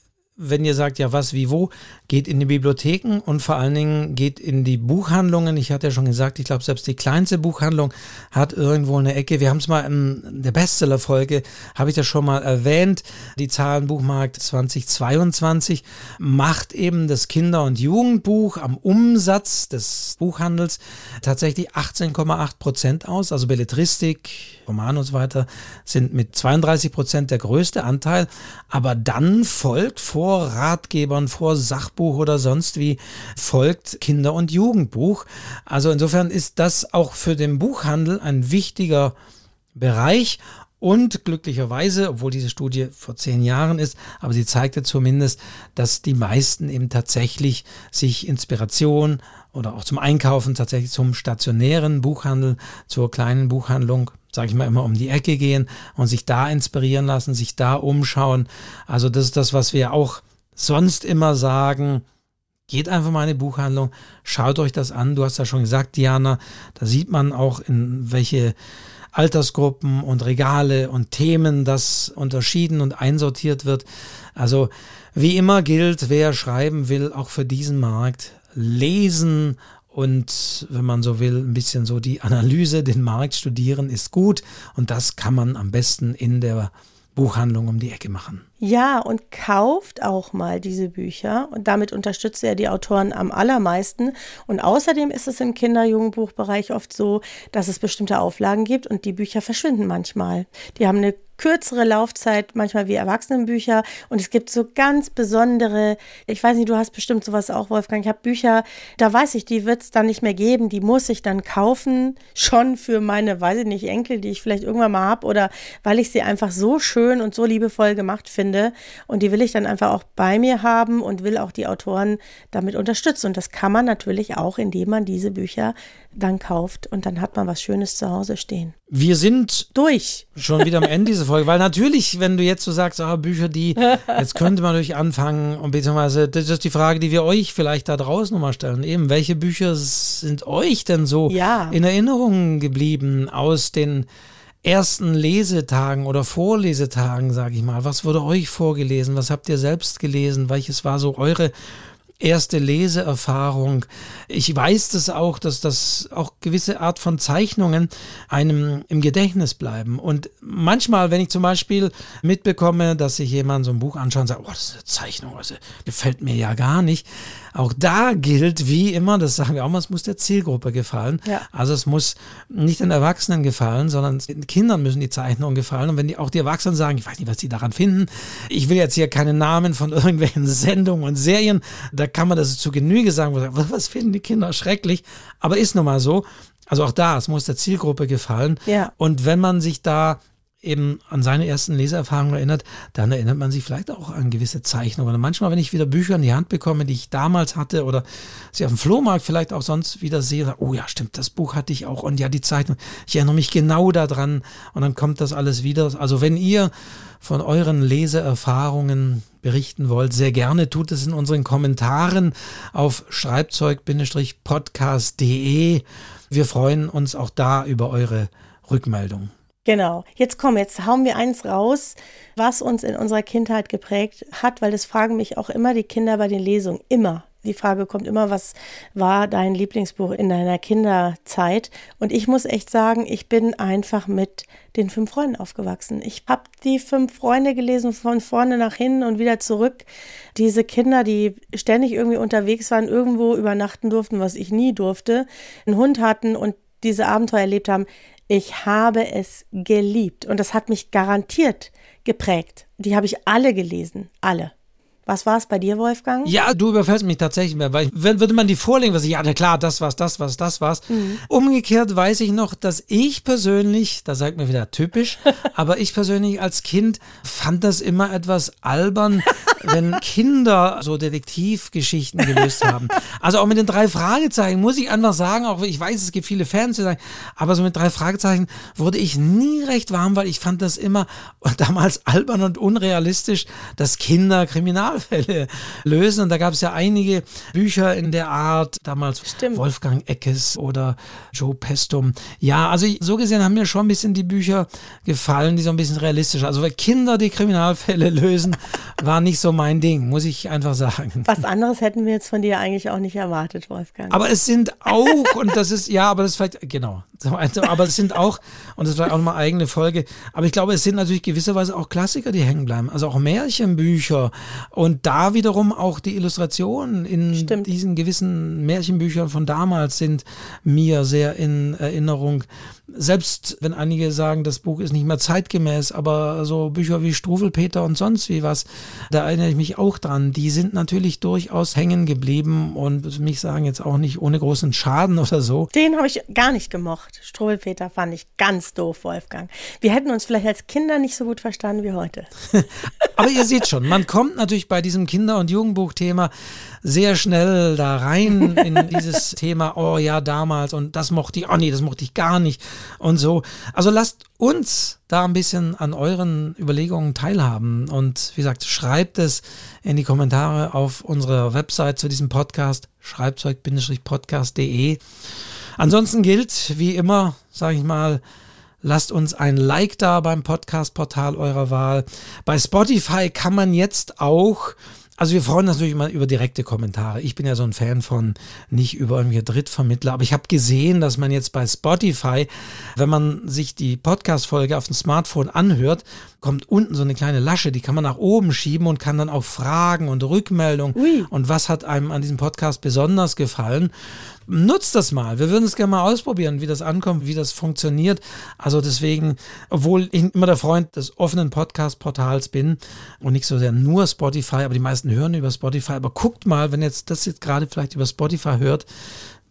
wenn ihr sagt, ja, was, wie, wo, geht in die Bibliotheken und vor allen Dingen geht in die Buchhandlungen. Ich hatte ja schon gesagt, ich glaube, selbst die kleinste Buchhandlung hat irgendwo eine Ecke. Wir haben es mal in der Bestseller-Folge, habe ich das schon mal erwähnt. Die Zahlen Buchmarkt 2022 macht eben das Kinder- und Jugendbuch am Umsatz des Buchhandels tatsächlich 18,8 Prozent aus. Also Belletristik, Roman und so weiter sind mit 32 Prozent der größte Anteil. Aber dann folgt vor Ratgebern, vor Sachbuch oder sonst wie, folgt Kinder- und Jugendbuch. Also insofern ist das auch für den Buchhandel ein wichtiger Bereich. Und glücklicherweise, obwohl diese Studie vor zehn Jahren ist, aber sie zeigte zumindest, dass die meisten eben tatsächlich sich Inspiration oder auch zum Einkaufen tatsächlich zum stationären Buchhandel, zur kleinen Buchhandlung sage ich mal immer, um die Ecke gehen und sich da inspirieren lassen, sich da umschauen. Also das ist das, was wir auch sonst immer sagen. Geht einfach mal in eine Buchhandlung, schaut euch das an. Du hast ja schon gesagt, Diana, da sieht man auch, in welche Altersgruppen und Regale und Themen das unterschieden und einsortiert wird. Also wie immer gilt, wer schreiben will, auch für diesen Markt, lesen und wenn man so will, ein bisschen so die Analyse, den Markt studieren ist gut und das kann man am besten in der Buchhandlung um die Ecke machen. Ja, und kauft auch mal diese Bücher und damit unterstützt er die Autoren am allermeisten. Und außerdem ist es im Kinder-Jugendbuchbereich oft so, dass es bestimmte Auflagen gibt und die Bücher verschwinden manchmal. Die haben eine kürzere Laufzeit, manchmal wie Erwachsenenbücher. Und es gibt so ganz besondere, ich weiß nicht, du hast bestimmt sowas auch, Wolfgang. Ich habe Bücher, da weiß ich, die wird es dann nicht mehr geben, die muss ich dann kaufen, schon für meine, weiß ich nicht, Enkel, die ich vielleicht irgendwann mal habe oder weil ich sie einfach so schön und so liebevoll gemacht finde. Und die will ich dann einfach auch bei mir haben und will auch die Autoren damit unterstützen. Und das kann man natürlich auch, indem man diese Bücher dann kauft und dann hat man was Schönes zu Hause stehen. Wir sind durch. Schon wieder am Ende dieser Folge, weil natürlich, wenn du jetzt so sagst, ah, Bücher, die, jetzt könnte man natürlich anfangen und beziehungsweise, das ist die Frage, die wir euch vielleicht da draußen nochmal stellen. Eben, welche Bücher sind euch denn so ja. in Erinnerung geblieben aus den ersten Lesetagen oder Vorlesetagen, sage ich mal? Was wurde euch vorgelesen? Was habt ihr selbst gelesen? Welches war so eure erste Leseerfahrung. Ich weiß das auch, dass das auch gewisse Art von Zeichnungen einem im Gedächtnis bleiben. Und manchmal, wenn ich zum Beispiel mitbekomme, dass sich jemand so ein Buch anschaut und sagt, oh, das ist eine Zeichnung, also gefällt mir ja gar nicht. Auch da gilt, wie immer, das sagen wir auch mal, es muss der Zielgruppe gefallen. Ja. Also es muss nicht den Erwachsenen gefallen, sondern den Kindern müssen die Zeichnungen gefallen. Und wenn die, auch die Erwachsenen sagen, ich weiß nicht, was die daran finden, ich will jetzt hier keine Namen von [laughs] irgendwelchen Sendungen und Serien, da kann man das zu Genüge sagen, was finden die Kinder schrecklich, aber ist nun mal so. Also auch da, es muss der Zielgruppe gefallen. Ja. Und wenn man sich da eben an seine ersten Leseerfahrungen erinnert, dann erinnert man sich vielleicht auch an gewisse Zeichnungen. Und manchmal, wenn ich wieder Bücher in die Hand bekomme, die ich damals hatte oder sie auf dem Flohmarkt vielleicht auch sonst wieder sehe, oh ja, stimmt, das Buch hatte ich auch und ja, die Zeichnung, ich erinnere mich genau daran und dann kommt das alles wieder. Also wenn ihr von euren Leseerfahrungen berichten wollt, sehr gerne tut es in unseren Kommentaren auf schreibzeug-podcast.de. Wir freuen uns auch da über eure Rückmeldung. Genau. Jetzt komm, jetzt hauen wir eins raus, was uns in unserer Kindheit geprägt hat, weil das fragen mich auch immer die Kinder bei den Lesungen. Immer. Die Frage kommt immer, was war dein Lieblingsbuch in deiner Kinderzeit? Und ich muss echt sagen, ich bin einfach mit den fünf Freunden aufgewachsen. Ich habe die fünf Freunde gelesen, von vorne nach hinten und wieder zurück. Diese Kinder, die ständig irgendwie unterwegs waren, irgendwo übernachten durften, was ich nie durfte, einen Hund hatten und diese Abenteuer erlebt haben. Ich habe es geliebt und das hat mich garantiert geprägt. Die habe ich alle gelesen, alle. Was war es bei dir, Wolfgang? Ja, du überfällst mich tatsächlich mehr, weil wenn würde man die vorlegen, was ich, ja, klar, das war's, das war's, das war's. Mhm. Umgekehrt weiß ich noch, dass ich persönlich, da sagt man wieder typisch, [laughs] aber ich persönlich als Kind fand das immer etwas albern, [laughs] wenn Kinder so Detektivgeschichten gelöst haben. Also auch mit den drei Fragezeichen muss ich einfach sagen, auch ich weiß, es gibt viele Fans, die sagen, aber so mit drei Fragezeichen wurde ich nie recht warm, weil ich fand das immer [laughs] damals albern und unrealistisch, dass Kinder Kriminal Kriminalfälle lösen. Und da gab es ja einige Bücher in der Art, damals Stimmt. Wolfgang Eckes oder Joe Pestum. Ja, also so gesehen haben mir schon ein bisschen die Bücher gefallen, die so ein bisschen realistisch. Also weil Kinder die Kriminalfälle lösen, [laughs] war nicht so mein Ding, muss ich einfach sagen. Was anderes hätten wir jetzt von dir eigentlich auch nicht erwartet, Wolfgang. Aber es sind auch, und das ist, ja, aber das ist vielleicht, genau, aber es sind auch, und das war auch nochmal eigene Folge, aber ich glaube, es sind natürlich gewisserweise auch Klassiker, die hängen bleiben. Also auch Märchenbücher und da wiederum auch die Illustrationen in Stimmt. diesen gewissen Märchenbüchern von damals sind mir sehr in Erinnerung. Selbst wenn einige sagen, das Buch ist nicht mehr zeitgemäß, aber so Bücher wie Struwelpeter und sonst wie was, da erinnere ich mich auch dran. Die sind natürlich durchaus hängen geblieben und mich sagen jetzt auch nicht ohne großen Schaden oder so. Den habe ich gar nicht gemocht. Struwelpeter fand ich ganz doof, Wolfgang. Wir hätten uns vielleicht als Kinder nicht so gut verstanden wie heute. [laughs] aber ihr seht schon, man kommt natürlich bei diesem Kinder- und Jugendbuchthema sehr schnell da rein in [laughs] dieses Thema, oh ja, damals und das mochte ich, oh nee, das mochte ich gar nicht und so. Also lasst uns da ein bisschen an euren Überlegungen teilhaben und wie gesagt, schreibt es in die Kommentare auf unserer Website zu diesem Podcast, schreibzeug-podcast.de. Ansonsten gilt, wie immer, sage ich mal, Lasst uns ein Like da beim Podcast-Portal eurer Wahl. Bei Spotify kann man jetzt auch also wir freuen uns natürlich immer über direkte Kommentare. Ich bin ja so ein Fan von nicht über irgendwelche Drittvermittler, aber ich habe gesehen, dass man jetzt bei Spotify, wenn man sich die Podcast-Folge auf dem Smartphone anhört, kommt unten so eine kleine Lasche, die kann man nach oben schieben und kann dann auch Fragen und Rückmeldungen und was hat einem an diesem Podcast besonders gefallen nutzt das mal. Wir würden es gerne mal ausprobieren, wie das ankommt, wie das funktioniert. Also deswegen, obwohl ich immer der Freund des offenen Podcast-Portals bin und nicht so sehr nur Spotify, aber die meisten hören über Spotify. Aber guckt mal, wenn jetzt das jetzt gerade vielleicht über Spotify hört,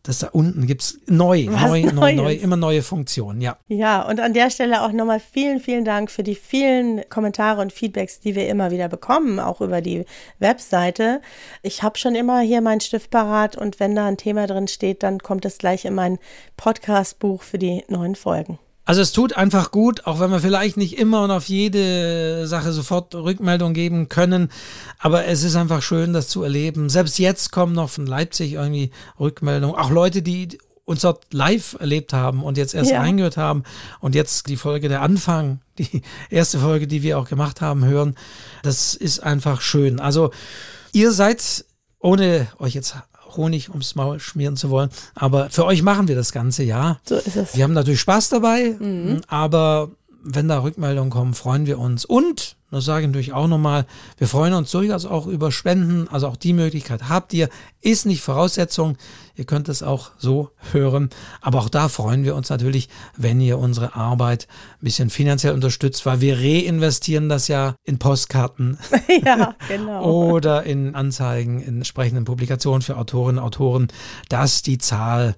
dass da unten gibt es neu, neu, neu, neu, immer neue Funktionen, ja. Ja, und an der Stelle auch nochmal vielen, vielen Dank für die vielen Kommentare und Feedbacks, die wir immer wieder bekommen, auch über die Webseite. Ich habe schon immer hier meinen Stift parat und wenn da ein Thema drin steht, dann kommt es gleich in mein Podcast-Buch für die neuen Folgen. Also es tut einfach gut, auch wenn wir vielleicht nicht immer und auf jede Sache sofort Rückmeldung geben können, aber es ist einfach schön, das zu erleben. Selbst jetzt kommen noch von Leipzig irgendwie Rückmeldungen, auch Leute, die uns dort live erlebt haben und jetzt erst ja. reingehört haben und jetzt die Folge der Anfang, die erste Folge, die wir auch gemacht haben, hören. Das ist einfach schön. Also ihr seid, ohne euch jetzt Honig ums Maul schmieren zu wollen. Aber für euch machen wir das Ganze, ja. So ist es. Wir haben natürlich Spaß dabei, mhm. aber wenn da Rückmeldungen kommen, freuen wir uns. Und das sage ich natürlich auch nochmal, wir freuen uns durchaus auch über Spenden, also auch die Möglichkeit habt ihr, ist nicht Voraussetzung, ihr könnt es auch so hören, aber auch da freuen wir uns natürlich, wenn ihr unsere Arbeit ein bisschen finanziell unterstützt, weil wir reinvestieren das ja in Postkarten. [laughs] [laughs] Ja, genau. oder in Anzeigen, in entsprechenden Publikationen für Autorinnen und Autoren, dass die Zahl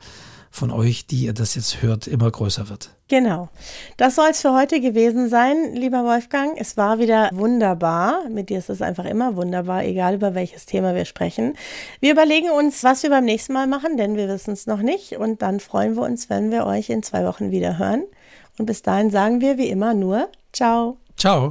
von euch, die ihr das jetzt hört, immer größer wird. Genau. Das soll es für heute gewesen sein, lieber Wolfgang. Es war wieder wunderbar. Mit dir ist es einfach immer wunderbar, egal über welches Thema wir sprechen. Wir überlegen uns, was wir beim nächsten Mal machen, denn wir wissen es noch nicht. Und dann freuen wir uns, wenn wir euch in zwei Wochen wieder hören. Und bis dahin sagen wir wie immer nur Ciao. Ciao.